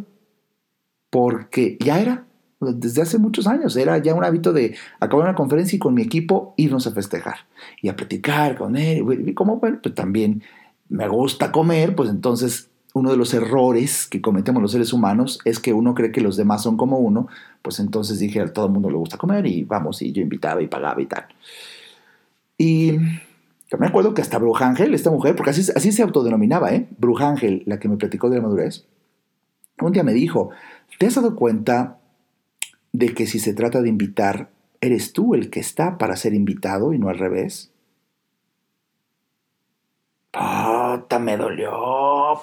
Porque ya era, desde hace muchos años, era ya un hábito de acabar una conferencia y con mi equipo irnos a festejar y a platicar con él. Y como, pues también me gusta comer, pues entonces uno de los errores que cometemos los seres humanos es que uno cree que los demás son como uno, pues entonces dije a todo el mundo le gusta comer y vamos, y yo invitaba y pagaba y tal. Y yo me acuerdo que hasta Brujangel, esta mujer, porque así, así se autodenominaba, ¿eh? Brujangel, la que me platicó de la madurez, un día me dijo, ¿te has dado cuenta de que si se trata de invitar, eres tú el que está para ser invitado y no al revés? Puta, me dolió,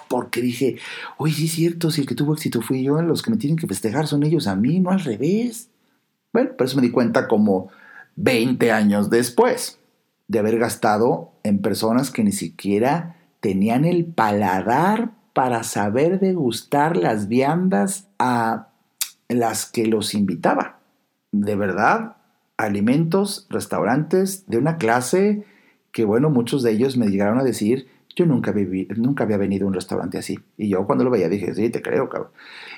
porque dije, uy, sí es cierto, si el que tuvo éxito fui yo, los que me tienen que festejar son ellos a mí, no al revés. Bueno, por eso me di cuenta como 20 años después de haber gastado en personas que ni siquiera tenían el paladar para saber degustar las viandas a las que los invitaba. De verdad, alimentos, restaurantes de una clase que, bueno, muchos de ellos me llegaron a decir, yo nunca, nunca había venido a un restaurante así. Y yo cuando lo veía dije, sí, te creo, cabrón.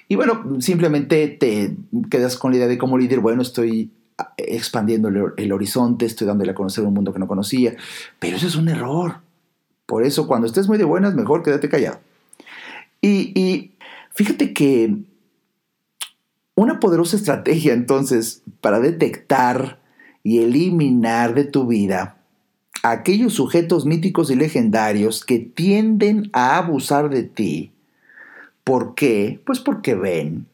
Y bueno, simplemente te quedas con la idea de como líder, bueno, estoy expandiendo el, horizonte, estoy dándole a conocer un mundo que no conocía. Pero eso es un error. Por eso, cuando estés muy de buenas, mejor quédate callado. Y, fíjate que una poderosa estrategia entonces para detectar y eliminar de tu vida aquellos sujetos míticos y legendarios que tienden a abusar de ti. ¿Por qué? Pues porque ven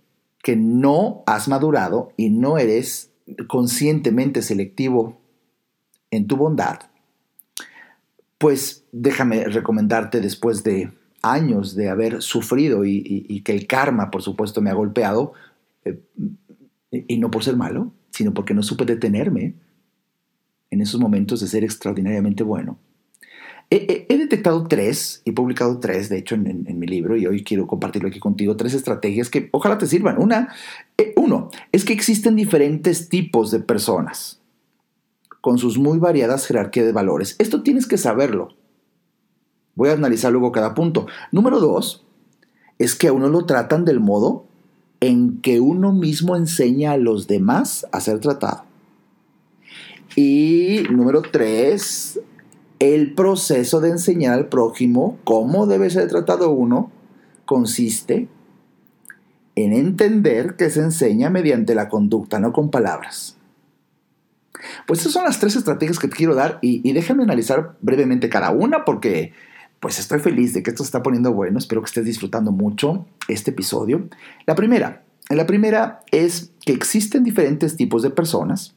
que no has madurado y no eres conscientemente selectivo en tu bondad. Pues déjame recomendarte después de años de haber sufrido y, que el karma, por supuesto, me ha golpeado, eh, y no por ser malo, sino porque no supe detenerme en esos momentos de ser extraordinariamente bueno. He, detectado tres, he publicado tres, de hecho, en, mi libro, y hoy quiero compartirlo aquí contigo, tres estrategias que ojalá te sirvan. Una, eh, uno, es que existen diferentes tipos de personas con sus muy variadas jerarquías de valores. Esto tienes que saberlo. Voy a analizar luego cada punto. Número dos, es que a uno lo tratan del modo en que uno mismo enseña a los demás a ser tratado. Y número tres, el proceso de enseñar al prójimo cómo debe ser tratado uno consiste en entender que se enseña mediante la conducta, no con palabras. Pues esas son las tres estrategias que te quiero dar y, y déjame analizar brevemente cada una porque pues estoy feliz de que esto se está poniendo bueno. Espero que estés disfrutando mucho este episodio. La primera, la primera es que existen diferentes tipos de personas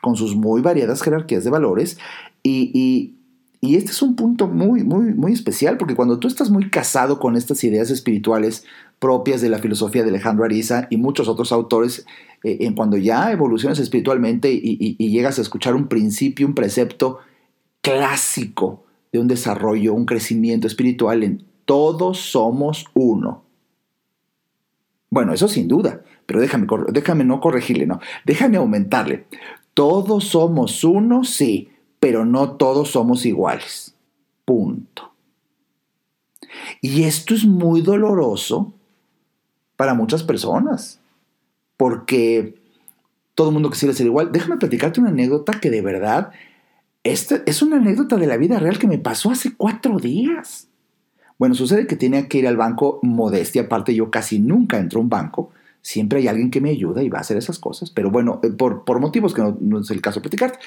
con sus muy variadas jerarquías de valores y, y este es un punto muy, muy, muy especial porque cuando tú estás muy casado con estas ideas espirituales propias de la filosofía de Alejandro Ariza y muchos otros autores, eh, en cuando ya evolucionas espiritualmente y, y, llegas a escuchar un principio, un precepto clásico de un desarrollo, un crecimiento espiritual en todos somos uno. Bueno, eso sin duda, pero déjame, déjame no corregirle, no, déjame aumentarle. Todos somos uno, sí, pero no todos somos iguales. Punto. Y esto es muy doloroso para muchas personas, porque todo el mundo quisiera ser igual. Déjame platicarte una anécdota que de verdad esta es una anécdota de la vida real que me pasó hace cuatro días. Bueno, sucede que tenía que ir al banco modestia, aparte yo casi nunca entro a un banco, siempre hay alguien que me ayuda y va a hacer esas cosas, pero bueno, eh, por, por motivos que no, es el caso platicar,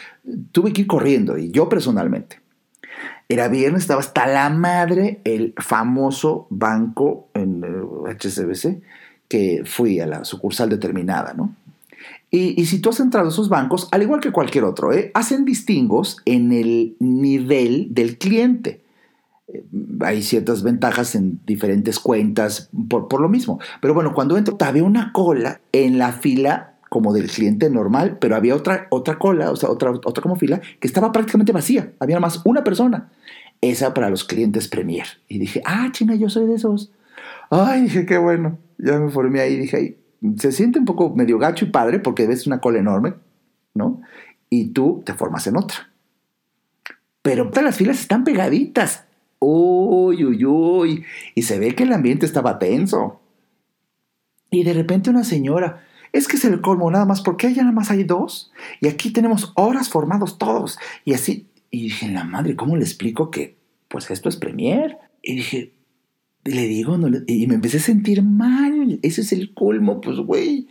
tuve que ir corriendo y yo personalmente. Era viernes, estaba hasta la madre el famoso banco en HSBC, eh, que fui a la sucursal determinada, ¿no? Y, si tú has entrado a esos bancos, al igual que cualquier otro, ¿eh? hacen distingos en el nivel del cliente. Eh, hay ciertas ventajas en diferentes cuentas por, lo mismo. Pero bueno, cuando entro, había una cola en la fila como del cliente normal, pero había otra, otra cola, o sea, otra, otra como fila, que estaba prácticamente vacía. Había más una persona. Esa para los clientes Premier. Y dije, ah, China, yo soy de esos. Ay, dije, qué bueno. Ya me formé ahí. Dije, ay, se siente un poco medio gacho y padre porque ves una cola enorme, ¿no? Y tú te formas en otra. pero todas las filas están pegaditas. Uy, uy, uy. Y se ve que el ambiente estaba tenso. Y de repente una señora, es que es el colmo nada más, porque allá nada más hay dos? Y aquí tenemos horas formados todos. Y así, y dije, la madre, ¿cómo le explico que pues esto es Premier? Y dije, le digo, y me empecé a sentir mal. Ese es el colmo, pues güey.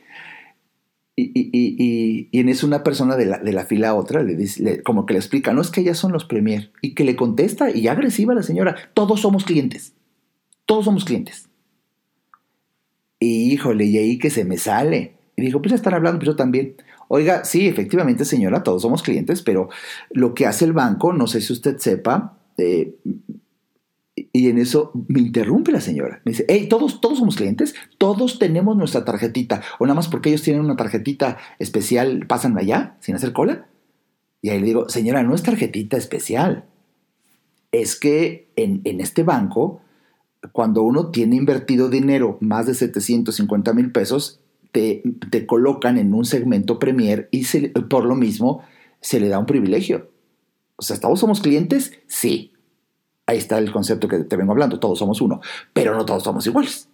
Y, y, y, y, en eso una persona de la, de la fila a otra le dice, como que le explica, no es que ellas son los premier. Y que le contesta, y agresiva la señora, todos somos clientes. Todos somos clientes. Y híjole, y ahí que se me sale. Y dijo, pues ya están hablando, pero yo también. Oiga, sí, efectivamente, señora, todos somos clientes, pero lo que hace el banco, no sé si usted sepa, eh, y en eso me interrumpe la señora. Me dice, hey, todos, todos somos clientes, todos tenemos nuestra tarjetita. O nada más porque ellos tienen una tarjetita especial, pasan allá sin hacer cola. Y ahí le digo, señora, no es tarjetita especial. Es que en, en este banco, cuando uno tiene invertido dinero, más de 750 mil pesos, te, te, colocan en un segmento Premier y por lo mismo se le da un privilegio. O sea, ¿todos somos clientes? Sí. Ahí está el concepto que te vengo hablando, todos somos uno, pero no todos somos iguales.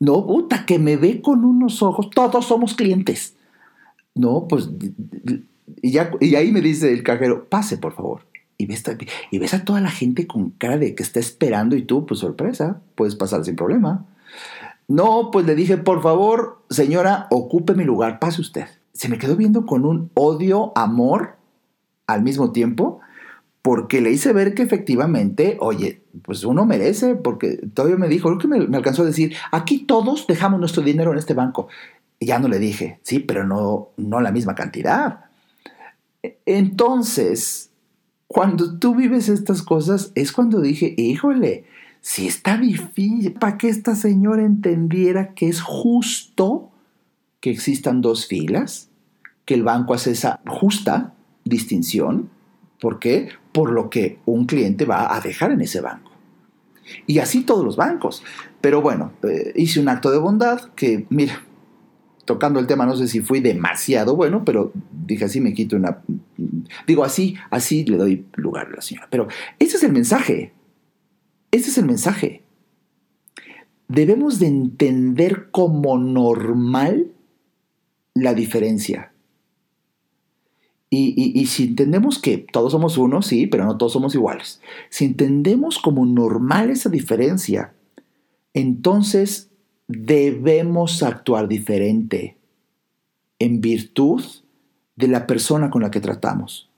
No, puta, que me ve con unos ojos, todos somos clientes. No, pues, y, ahí me dice el cajero, pase por favor. Y y ves a toda la gente con cara de que está esperando y tú, pues sorpresa, puedes pasar sin problema. No, pues le dije, por favor, señora, ocupe mi lugar, pase usted. Se me quedó viendo con un odio, amor al mismo tiempo porque le hice ver que efectivamente, oye, pues uno merece, porque todavía me dijo, lo que me, alcanzó a decir, aquí todos dejamos nuestro dinero en este banco. Y ya no le dije, sí, pero no, no la misma cantidad. Entonces, cuando tú vives estas cosas, es cuando dije, híjole, si está difícil para que esta señora entendiera que es justo que existan dos filas, que el banco hace esa justa distinción. ¿Por qué? Por lo que un cliente va a dejar en ese banco. Y así todos los bancos. Pero bueno, eh, hice un acto de bondad que, mira, tocando el tema, no sé si fui demasiado bueno, pero dije así me quito una... Digo así, así le doy lugar a la señora. Pero ese es el mensaje. Ese es el mensaje. Debemos de entender como normal la diferencia. Y, si entendemos que todos somos uno, sí, pero no todos somos iguales. Si entendemos como normal esa diferencia, entonces debemos actuar diferente en virtud de la persona con la que tratamos.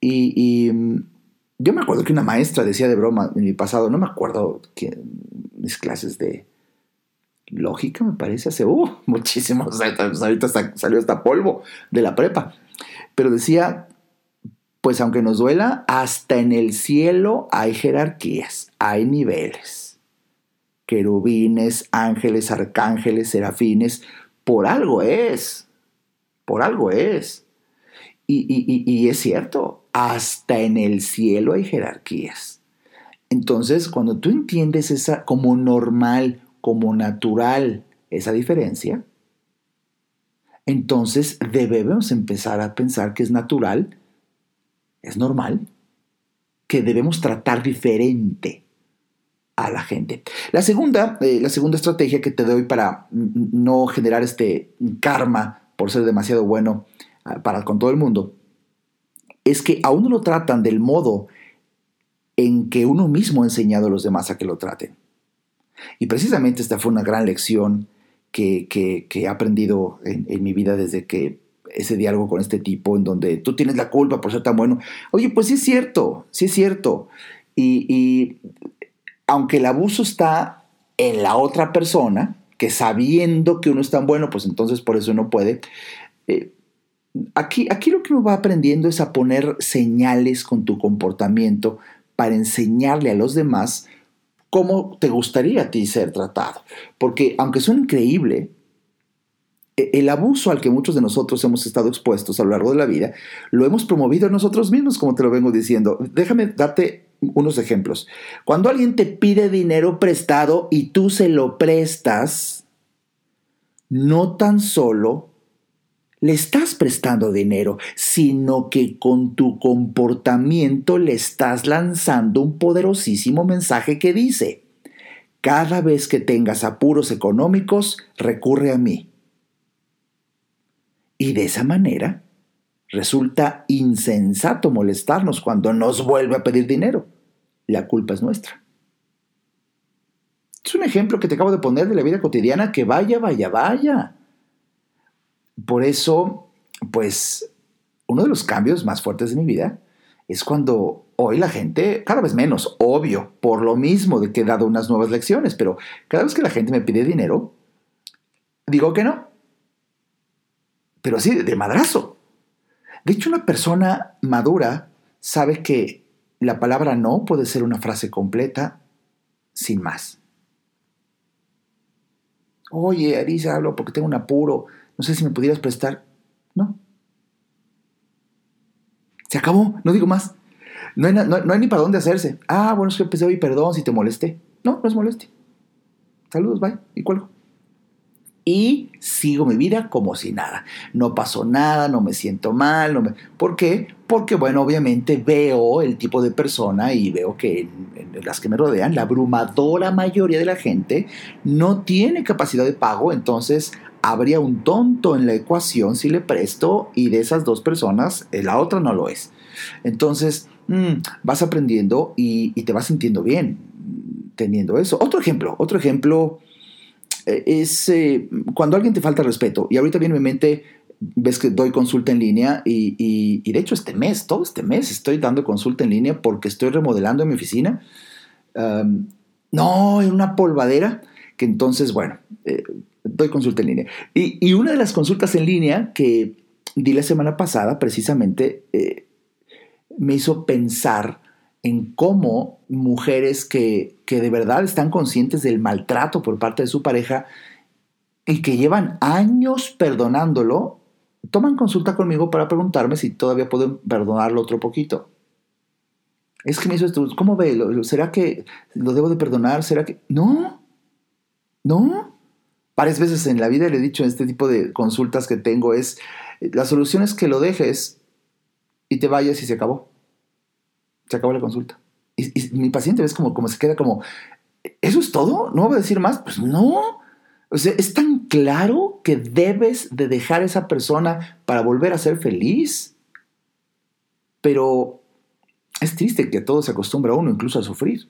Y, mm, yo me acuerdo que una maestra decía de broma en mi pasado, no me acuerdo que mis clases de lógica, me parece, hace uh, muchísimos ahorita salió hasta polvo de la prepa. Pero decía, pues aunque nos duela, hasta en el cielo hay jerarquías, hay niveles. Querubines, ángeles, arcángeles, serafines, por algo es, por algo es. Y, y es cierto, hasta en el cielo hay jerarquías. Entonces, cuando tú entiendes esa como normal, como natural, esa diferencia, entonces debemos empezar a pensar que es natural, es normal, que debemos tratar diferente a la gente. La segunda, eh, la segunda estrategia que te doy para no generar este karma por ser demasiado bueno ah, para con todo el mundo, es que a uno lo tratan del modo en que uno mismo ha enseñado a los demás a que lo traten. Y precisamente esta fue una gran lección que, he aprendido en, mi vida desde que ese diálogo con este tipo, en donde tú tienes la culpa por ser tan bueno. Oye, pues sí es cierto, sí es cierto. Y, aunque el abuso está en la otra persona, que sabiendo que uno es tan bueno, pues entonces por eso no puede. Eh, aquí, aquí lo que uno va aprendiendo es a poner señales con tu comportamiento para enseñarle a los demás cómo te gustaría a ti ser tratado. Porque aunque suene increíble, e, el abuso al que muchos de nosotros hemos estado expuestos a lo largo de la vida, lo hemos promovido nosotros mismos, como te lo vengo diciendo. Déjame darte unos ejemplos. Cuando alguien te pide dinero prestado y tú se lo prestas, no tan solo le estás prestando dinero, sino que con tu comportamiento le estás lanzando un poderosísimo mensaje que dice, cada vez que tengas apuros económicos, recurre a mí. Y de esa manera, resulta insensato molestarnos cuando nos vuelve a pedir dinero. La culpa es nuestra. Es un ejemplo que te acabo de poner de la vida cotidiana que vaya, vaya, vaya. Por eso, pues, uno de los cambios más fuertes de mi vida es cuando hoy la gente, cada vez menos, obvio, por lo mismo de que he dado unas nuevas lecciones, pero cada vez que la gente me pide dinero, digo que no. Pero así, de madrazo. De hecho, una persona madura sabe que la palabra no puede ser una frase completa sin más. Oye, Arisa, hablo porque tengo un apuro. No sé si me pudieras prestar. No. Se acabó, no digo más. No hay, no, hay ni para dónde hacerse. Ah, bueno, es que empecé hoy, perdón si te molesté. No, no es molestia. Saludos, bye. Y cuelgo y sigo mi vida como si nada. No pasó nada, no me siento mal. No me... ¿Por qué? Porque, bueno, obviamente veo el tipo de persona y veo que las que me rodean, la abrumadora mayoría de la gente no tiene capacidad de pago, entonces habría un tonto en la ecuación si le presto y de esas dos personas eh, la otra no lo es. Entonces, mm, vas aprendiendo y, y te vas sintiendo bien teniendo eso. Otro ejemplo, otro ejemplo eh, es eh, cuando alguien te falta respeto. Y ahorita viene en mi mente, ves que doy consulta en línea y, de hecho este mes, todo este mes estoy dando consulta en línea porque estoy remodelando mi oficina. no, en una polvadera, que entonces, bueno, eh, doy consulta en línea. Y, una de las consultas en línea que di la semana pasada, precisamente, me hizo pensar en cómo mujeres que, de verdad están conscientes del maltrato por parte de su pareja y que llevan años perdonándolo, toman consulta conmigo para preguntarme si todavía pueden perdonarlo otro poquito. Es que me hizo esto, ¿cómo ve? ¿Será que lo debo de perdonar? ¿Será que...? No, no. Varias veces en la vida le he dicho en este tipo de consultas que tengo es, la solución es que lo dejes y te vayas y se acabó se acabó la consulta. Y, mi paciente ves como, como se queda como, ¿eso es todo? ¿No voy a decir más? Pues no. O sea, es tan claro que debes de dejar a esa persona para volver a ser feliz. Pero es triste que todo se acostumbra a uno incluso a sufrir.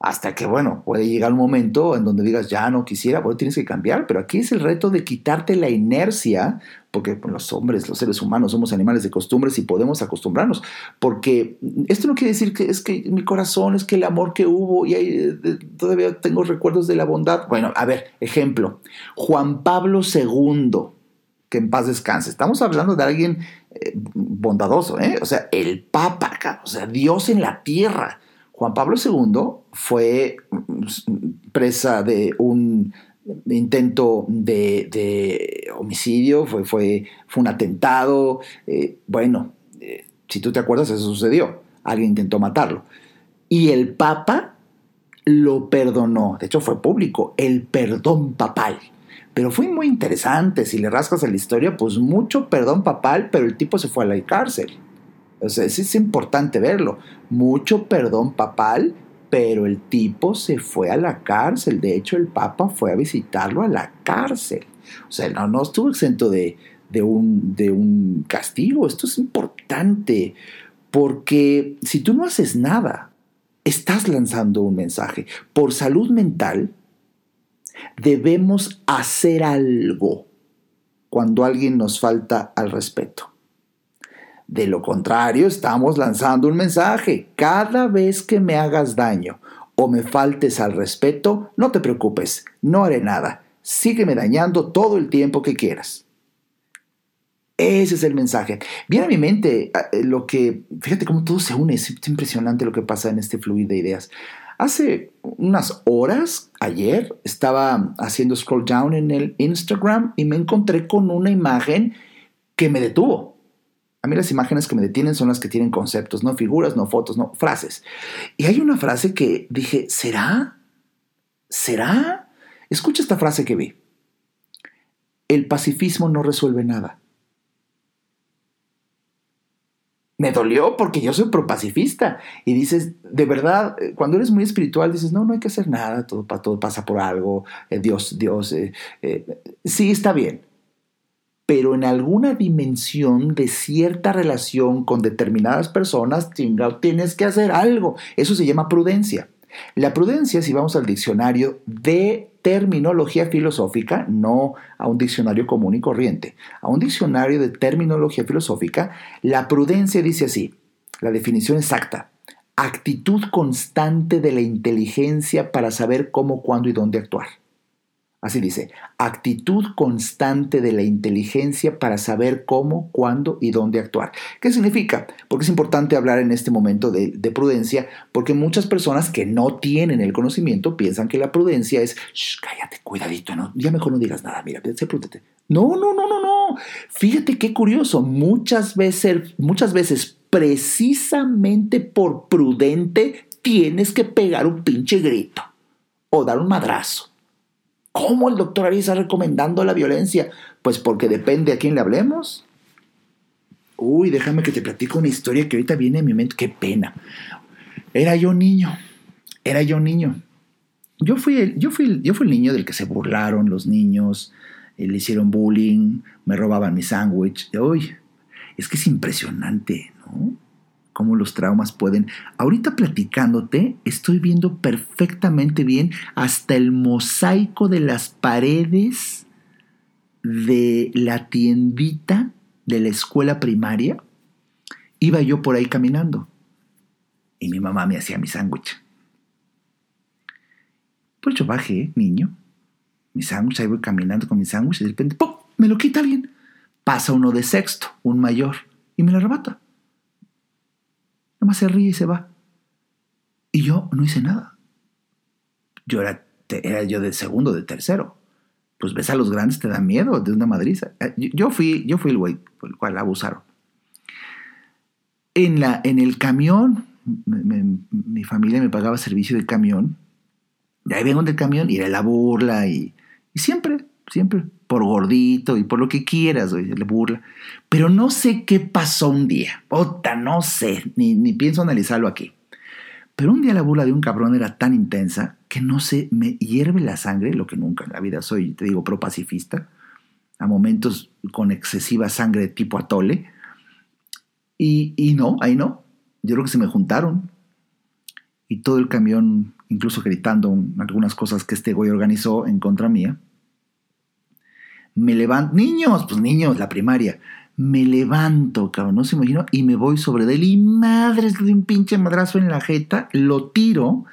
Hasta que, bueno, puede llegar un momento en donde digas, ya no quisiera, bueno, tienes que cambiar, pero aquí es el reto de quitarte la inercia, porque pues, los hombres, los seres humanos, somos animales de costumbres y podemos acostumbrarnos, porque esto no quiere decir que es que mi corazón, es que el amor que hubo y eh, todavía tengo recuerdos de la bondad. Bueno, a ver, ejemplo, Juan Pablo II, que en paz descanse. Estamos hablando de alguien eh, bondadoso, ¿eh? O sea, el Papa, o sea, Dios en la tierra Juan Pablo II fue presa de un intento de, homicidio, fue, fue, fue, un atentado. Eh, bueno, eh, si tú te acuerdas, eso sucedió. Alguien intentó matarlo. Y el Papa lo perdonó. De hecho, fue público, el perdón papal. Pero fue muy interesante. Si le rascas a la historia, pues mucho perdón papal, pero el tipo se fue a la cárcel. O sea, es importante verlo. Mucho perdón papal, pero el tipo se fue a la cárcel. De hecho, el Papa fue a visitarlo a la cárcel. O sea, no, no estuvo exento de, un, de un castigo. Esto es importante porque si tú no haces nada, estás lanzando un mensaje. Por salud mental, debemos hacer algo cuando alguien nos falta al respeto. De lo contrario, estamos lanzando un mensaje. Cada vez que me hagas daño o me faltes al respeto, no te preocupes, no haré nada. Sígueme dañando todo el tiempo que quieras. Ese es el mensaje. Viene a mi mente ah, eh, lo que, fíjate cómo todo se une, es impresionante lo que pasa en este fluir de ideas. Hace unas horas, ayer, estaba haciendo scroll down en el Instagram y me encontré con una imagen que me detuvo. A mí las imágenes que me detienen son las que tienen conceptos, no figuras, no fotos, no frases. Y hay una frase que dije, ¿será? ¿Será? Escucha esta frase que vi. El pacifismo no resuelve nada. me dolió porque yo soy propacifista. Y dices, de verdad, eh, cuando eres muy espiritual, dices, no, no hay que hacer nada, todo, todo pasa por algo, eh, Dios, Dios, eh, sí está bien. Pero en alguna dimensión de cierta relación con determinadas personas, tienes que hacer algo. Eso se llama prudencia. La prudencia, si vamos al diccionario de terminología filosófica, no a un diccionario común y corriente, a un diccionario de terminología filosófica, la prudencia dice así, la definición exacta, actitud constante de la inteligencia para saber cómo, cuándo y dónde actuar. Así dice, actitud constante de la inteligencia para saber cómo, cuándo y dónde actuar. ¿Qué significa? Porque es importante hablar en este momento de, prudencia, porque muchas personas que no tienen el conocimiento piensan que la prudencia es, cállate, cuidadito, ¿no? ya mejor no digas nada, mira, sé prudente. No, no, no, no, no. Fíjate qué curioso, muchas veces, muchas veces precisamente por prudente tienes que pegar un pinche grito o dar un madrazo ¿Cómo el doctor Ari está recomendando la violencia? Pues porque depende a quién le hablemos. Uy, déjame que te platico una historia que ahorita viene a mi mente. Qué pena. Era yo niño. Era yo niño. Yo fui el, yo fui yo fui el niño del que se burlaron los niños, eh, le hicieron bullying, me robaban mi sándwich. Uy, es que es impresionante, ¿no? Cómo los traumas pueden. Ahorita platicándote, estoy viendo perfectamente bien hasta el mosaico de las paredes de la tiendita de la escuela primaria. Iba yo por ahí caminando y mi mamá me hacía mi sándwich. Pues yo bajé, niño, mi sándwich, ahí voy caminando con mi sándwich y de repente, ¡pum! Me lo quita alguien. Pasa uno de sexto, un mayor, y me lo arrebata. Nomás se ríe y se va. Y yo no hice nada. Yo era, era yo de segundo, de tercero. Pues ves a los grandes, te da miedo de una madriza. Eh, yo fui, yo fui el güey por el cual abusaron. En, la, en el camión, mi familia me pagaba servicio de camión. De ahí vengo del camión y era la burla y, y siempre, siempre por gordito y por lo que quieras, le burla. Pero no sé qué pasó un día. Ota, no sé, ni, ni pienso analizarlo aquí. Pero un día la burla de un cabrón era tan intensa que no sé, me hierve la sangre, lo que nunca en la vida soy, te digo, pro-pacifista, a momentos con excesiva sangre tipo atole. Y, y no, ahí no. Yo creo que se me juntaron. Y todo el camión, incluso gritando algunas cosas que este güey organizó en contra mía me levanto, niños, pues niños, la primaria, me levanto, cabrón, no se imagino, y me voy sobre él y madres de un pinche madrazo en la jeta, lo tiro,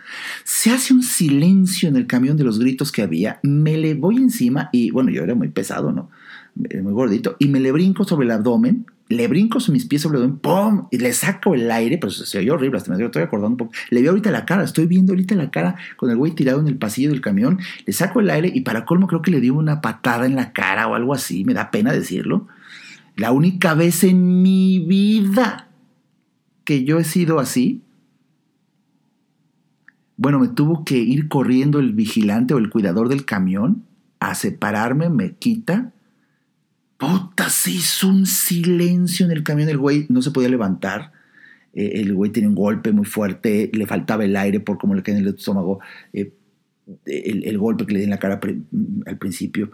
se hace un silencio en el camión de los gritos que había, me le voy encima y bueno, yo era muy pesado, ¿no? Muy gordito, y me le brinco sobre el abdomen, le brinco mis pies sobre abdomen, ¡pum! Y le saco el aire, pues se oye horrible, hasta me estoy acordando un poco. Le veo ahorita la cara, estoy viendo ahorita la cara con el güey tirado en el pasillo del camión, le saco el aire y para colmo creo que le dio una patada en la cara o algo así, me da pena decirlo. La única vez en mi vida que yo he sido así, bueno, me tuvo que ir corriendo el vigilante o el cuidador del camión a separarme, me quita Puta, se hizo un silencio en el camión. El güey no se podía levantar. Eh, el güey tenía un golpe muy fuerte. Le faltaba el aire por cómo le quedó en el estómago. Eh, el, golpe que le di en la cara al principio.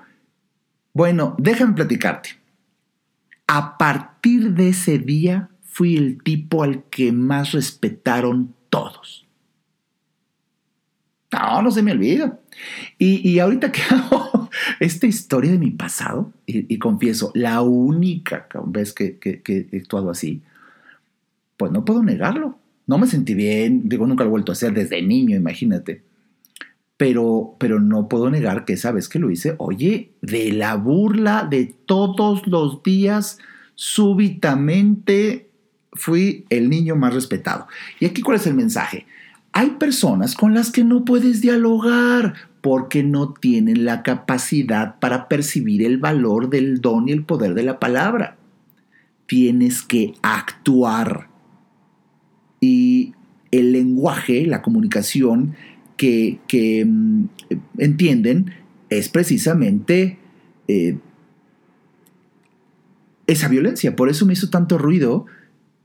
Bueno, déjame platicarte. A partir de ese día fui el tipo al que más respetaron todos. No, no se me olvida. Y, y ahorita que hago esta historia de mi pasado, y, confieso, la única vez que, he actuado así, pues no puedo negarlo. No me sentí bien, digo, nunca lo he vuelto a hacer desde niño, imagínate. Pero, pero no puedo negar que esa vez que lo hice, oye, de la burla de todos los días, súbitamente fui el niño más respetado. Y aquí, ¿cuál es el mensaje? Hay personas con las que no puedes dialogar porque no tienen la capacidad para percibir el valor del don y el poder de la palabra. Tienes que actuar. Y el lenguaje, la comunicación que, mm, entienden es precisamente eh, esa violencia. Por eso me hizo tanto ruido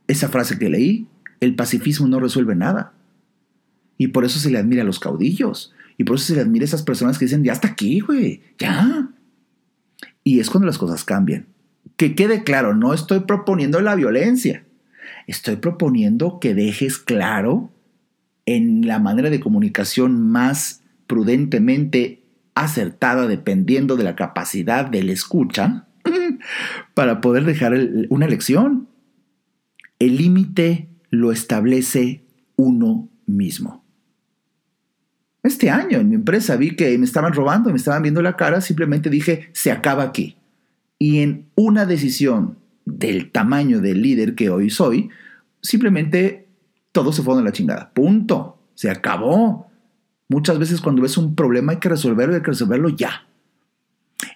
esa frase que leí, el pacifismo no resuelve nada. Y por eso se le admira a los caudillos. Y por eso se le admira a esas personas que dicen, ya está aquí, güey, ya. Y es cuando las cosas cambian. Que quede claro, no estoy proponiendo la violencia. Estoy proponiendo que dejes claro en la manera de comunicación más prudentemente acertada, dependiendo de la capacidad del escucha, para poder dejar una lección. El límite lo establece uno mismo. Este año en mi empresa vi que me estaban robando, me estaban viendo la cara, simplemente dije, se acaba aquí. Y en una decisión del tamaño del líder que hoy soy, simplemente todo se fue a la chingada. Punto. Se acabó. Muchas veces cuando ves un problema hay que resolverlo y hay que resolverlo ya.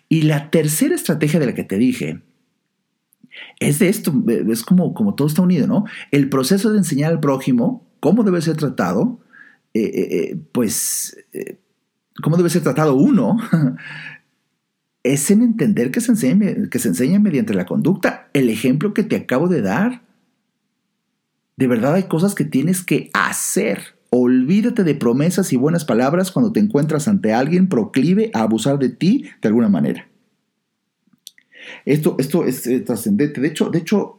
Y la tercera estrategia de la que te dije es de esto, es como, como todo está unido, ¿no? El proceso de enseñar al prójimo cómo debe ser tratado, eh, eh, eh, pues, cómo debe ser tratado uno, es en entender que se, enseña, que se enseña mediante la conducta. El ejemplo que te acabo de dar. De verdad hay cosas que tienes que hacer. Olvídate de promesas y buenas palabras cuando te encuentras ante alguien proclive a abusar de ti de alguna manera. Esto, esto es trascendente. De hecho, de hecho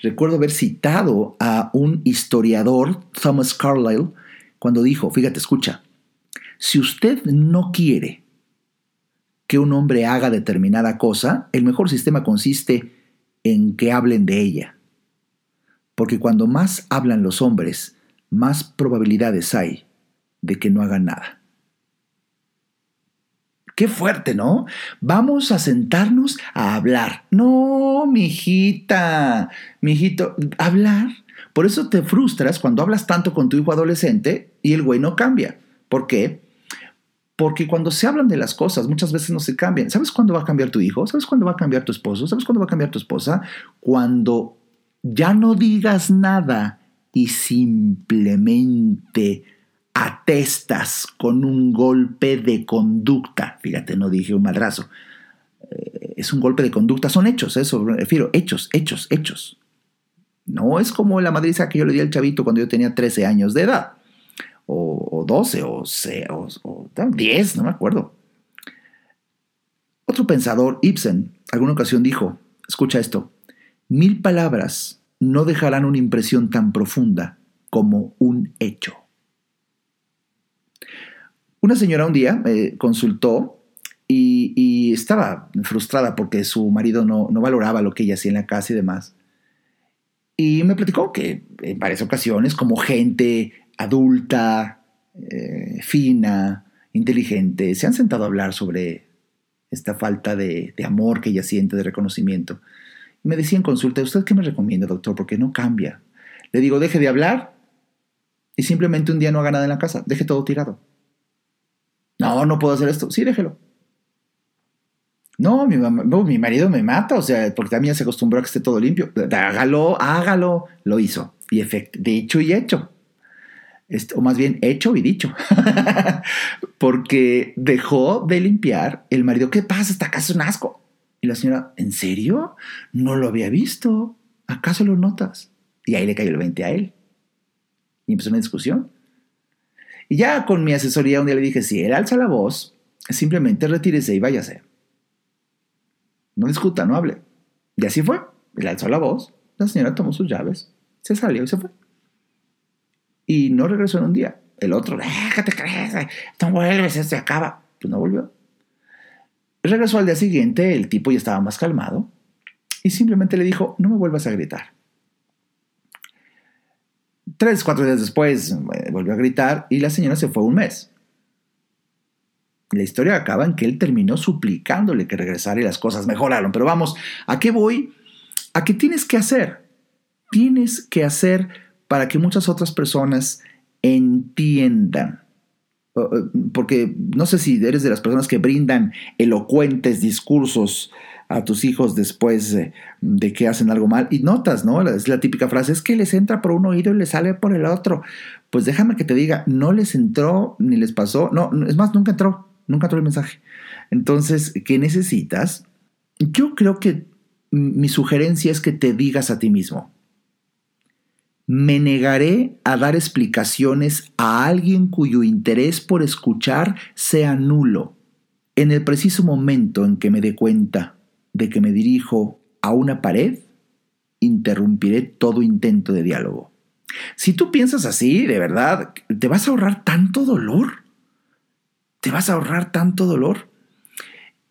recuerdo haber citado a un historiador, Thomas Carlyle, cuando dijo, fíjate, escucha, si usted no quiere que un hombre haga determinada cosa, el mejor sistema consiste en que hablen de ella. Porque cuando más hablan los hombres, más probabilidades hay de que no hagan nada. Qué fuerte, ¿no? Vamos a sentarnos a hablar. No, mijita, mijito, hablar. Por eso te frustras cuando hablas tanto con tu hijo adolescente y el güey no cambia. ¿Por qué? Porque cuando se hablan de las cosas, muchas veces no se cambian. ¿Sabes cuándo va a cambiar tu hijo? ¿Sabes cuándo va a cambiar tu esposo? ¿Sabes cuándo va a cambiar tu esposa? Cuando ya no digas nada y simplemente atestas con un golpe de conducta. Fíjate, no dije un madrazo. Eh, es un golpe de conducta, son hechos, eso me refiero, hechos, hechos, hechos. No es como la madriza que yo le di al chavito cuando yo tenía 13 años de edad, o, 12, o, o, o 10, no me acuerdo. Otro pensador, Ibsen, alguna ocasión dijo, escucha esto, mil palabras no dejarán una impresión tan profunda como un hecho. Una señora un día me consultó y, estaba frustrada porque su marido no, valoraba lo que ella hacía en la casa y demás. Y me platicó que en varias ocasiones, como gente adulta, eh, fina, inteligente, se han sentado a hablar sobre esta falta de, de, amor que ella siente, de reconocimiento. Y me decía en consulta, ¿usted qué me recomienda, doctor? Porque no cambia. Le digo, deje de hablar y simplemente un día no haga nada en la casa, deje todo tirado. No, no puedo hacer esto. Sí, déjelo. No, mi, mi marido me mata, o sea, porque también se acostumbró a que esté todo limpio. Hágalo, hágalo. Lo hizo. Y efecto, de hecho y hecho. O más bien hecho y dicho. porque dejó de limpiar el marido. ¿Qué pasa? Esta casa es un asco. Y la señora, ¿en serio? No lo había visto. ¿Acaso lo notas? Y ahí le cayó el 20 a él. Y empezó una discusión. Y ya con mi asesoría un día le dije, si él alza la voz, simplemente retírese y váyase. No discuta, no hable. Y así fue. Él alzó la voz, la señora tomó sus llaves, se salió y se fue. Y no regresó en un día. El otro, déjate crees, no vuelves, se acaba. Pues no volvió. Regresó al día siguiente, el tipo ya estaba más calmado y simplemente le dijo, no me vuelvas a gritar. Tres, cuatro días después eh, volvió a gritar y la señora se fue un mes. La historia acaba en que él terminó suplicándole que regresara y las cosas mejoraron. Pero vamos, ¿a qué voy? ¿A qué tienes que hacer? Tienes que hacer para que muchas otras personas entiendan. Porque no sé si eres de las personas que brindan elocuentes discursos a tus hijos después de, que hacen algo mal. Y notas, ¿no? Es la típica frase, es que les entra por un oído y les sale por el otro. Pues déjame que te diga, no les entró ni les pasó. No, es más, nunca entró, nunca entró el mensaje. Entonces, ¿qué necesitas? Yo creo que mi sugerencia es que te digas a ti mismo, me negaré a dar explicaciones a alguien cuyo interés por escuchar sea nulo. En el preciso momento en que me dé cuenta de que me dirijo a una pared, interrumpiré todo intento de diálogo. Si tú piensas así, de verdad, te vas a ahorrar tanto dolor. Te vas a ahorrar tanto dolor.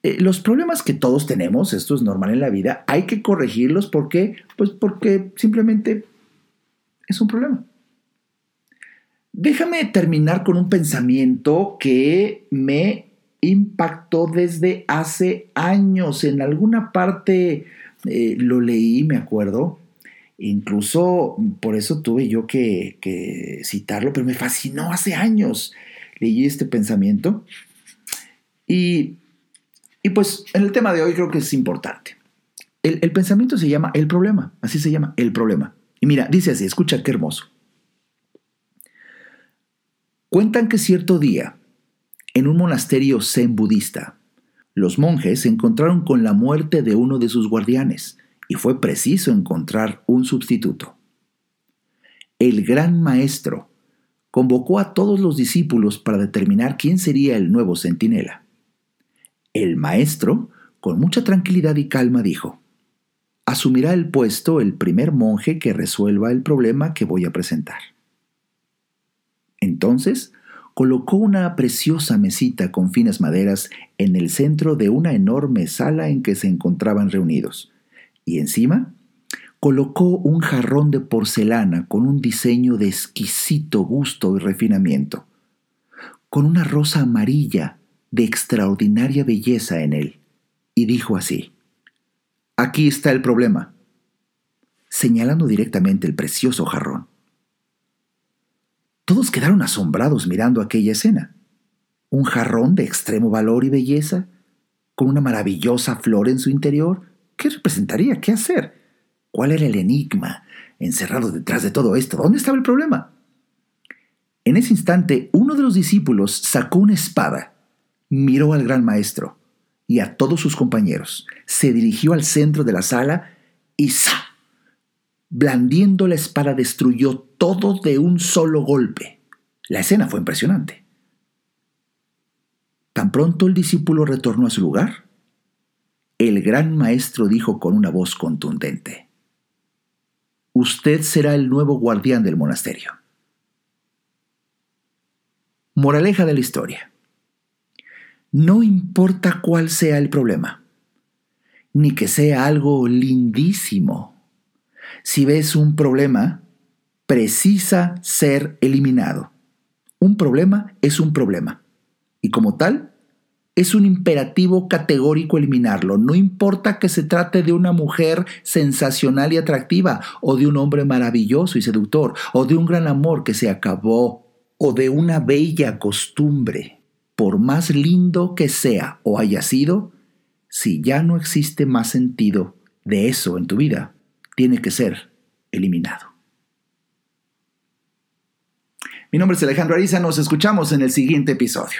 Eh, los problemas que todos tenemos, esto es normal en la vida, hay que corregirlos porque, pues porque simplemente es un problema. Déjame terminar con un pensamiento que me impactó desde hace años. En alguna parte eh, lo leí, me acuerdo. Incluso por eso tuve yo que, citarlo, pero me fascinó hace años. Leí este pensamiento. Y, pues en el tema de hoy creo que es importante. El, el pensamiento se llama el problema, así se llama, el problema. Y mira, dice así, escucha qué hermoso. Cuentan que cierto día, en un monasterio zen budista, los monjes se encontraron con la muerte de uno de sus guardianes y fue preciso encontrar un sustituto. El gran maestro convocó a todos los discípulos para determinar quién sería el nuevo centinela. El maestro, con mucha tranquilidad y calma, dijo, asumirá el puesto el primer monje que resuelva el problema que voy a presentar. Entonces, colocó una preciosa mesita con finas maderas en el centro de una enorme sala en que se encontraban reunidos, y encima colocó un jarrón de porcelana con un diseño de exquisito gusto y refinamiento, con una rosa amarilla de extraordinaria belleza en él, y dijo así, Aquí está el problema, señalando directamente el precioso jarrón. Todos quedaron asombrados mirando aquella escena. Un jarrón de extremo valor y belleza, con una maravillosa flor en su interior. ¿Qué representaría? ¿Qué hacer? ¿Cuál era el enigma encerrado detrás de todo esto? ¿Dónde estaba el problema? En ese instante, uno de los discípulos sacó una espada, miró al gran maestro y a todos sus compañeros. Se dirigió al centro de la sala y ¡sa! Blandiendo la espada destruyó todo de un solo golpe. La escena fue impresionante. Tan pronto el discípulo retornó a su lugar, el gran maestro dijo con una voz contundente, Usted será el nuevo guardián del monasterio. Moraleja de la historia. No importa cuál sea el problema, ni que sea algo lindísimo. Si ves un problema, precisa ser eliminado. Un problema es un problema. Y como tal, es un imperativo categórico eliminarlo. No importa que se trate de una mujer sensacional y atractiva, o de un hombre maravilloso y seductor, o de un gran amor que se acabó, o de una bella costumbre por más lindo que sea o haya sido, si ya no existe más sentido de eso en tu vida, tiene que ser eliminado. Mi nombre es Alejandro Ariza, nos escuchamos en el siguiente episodio.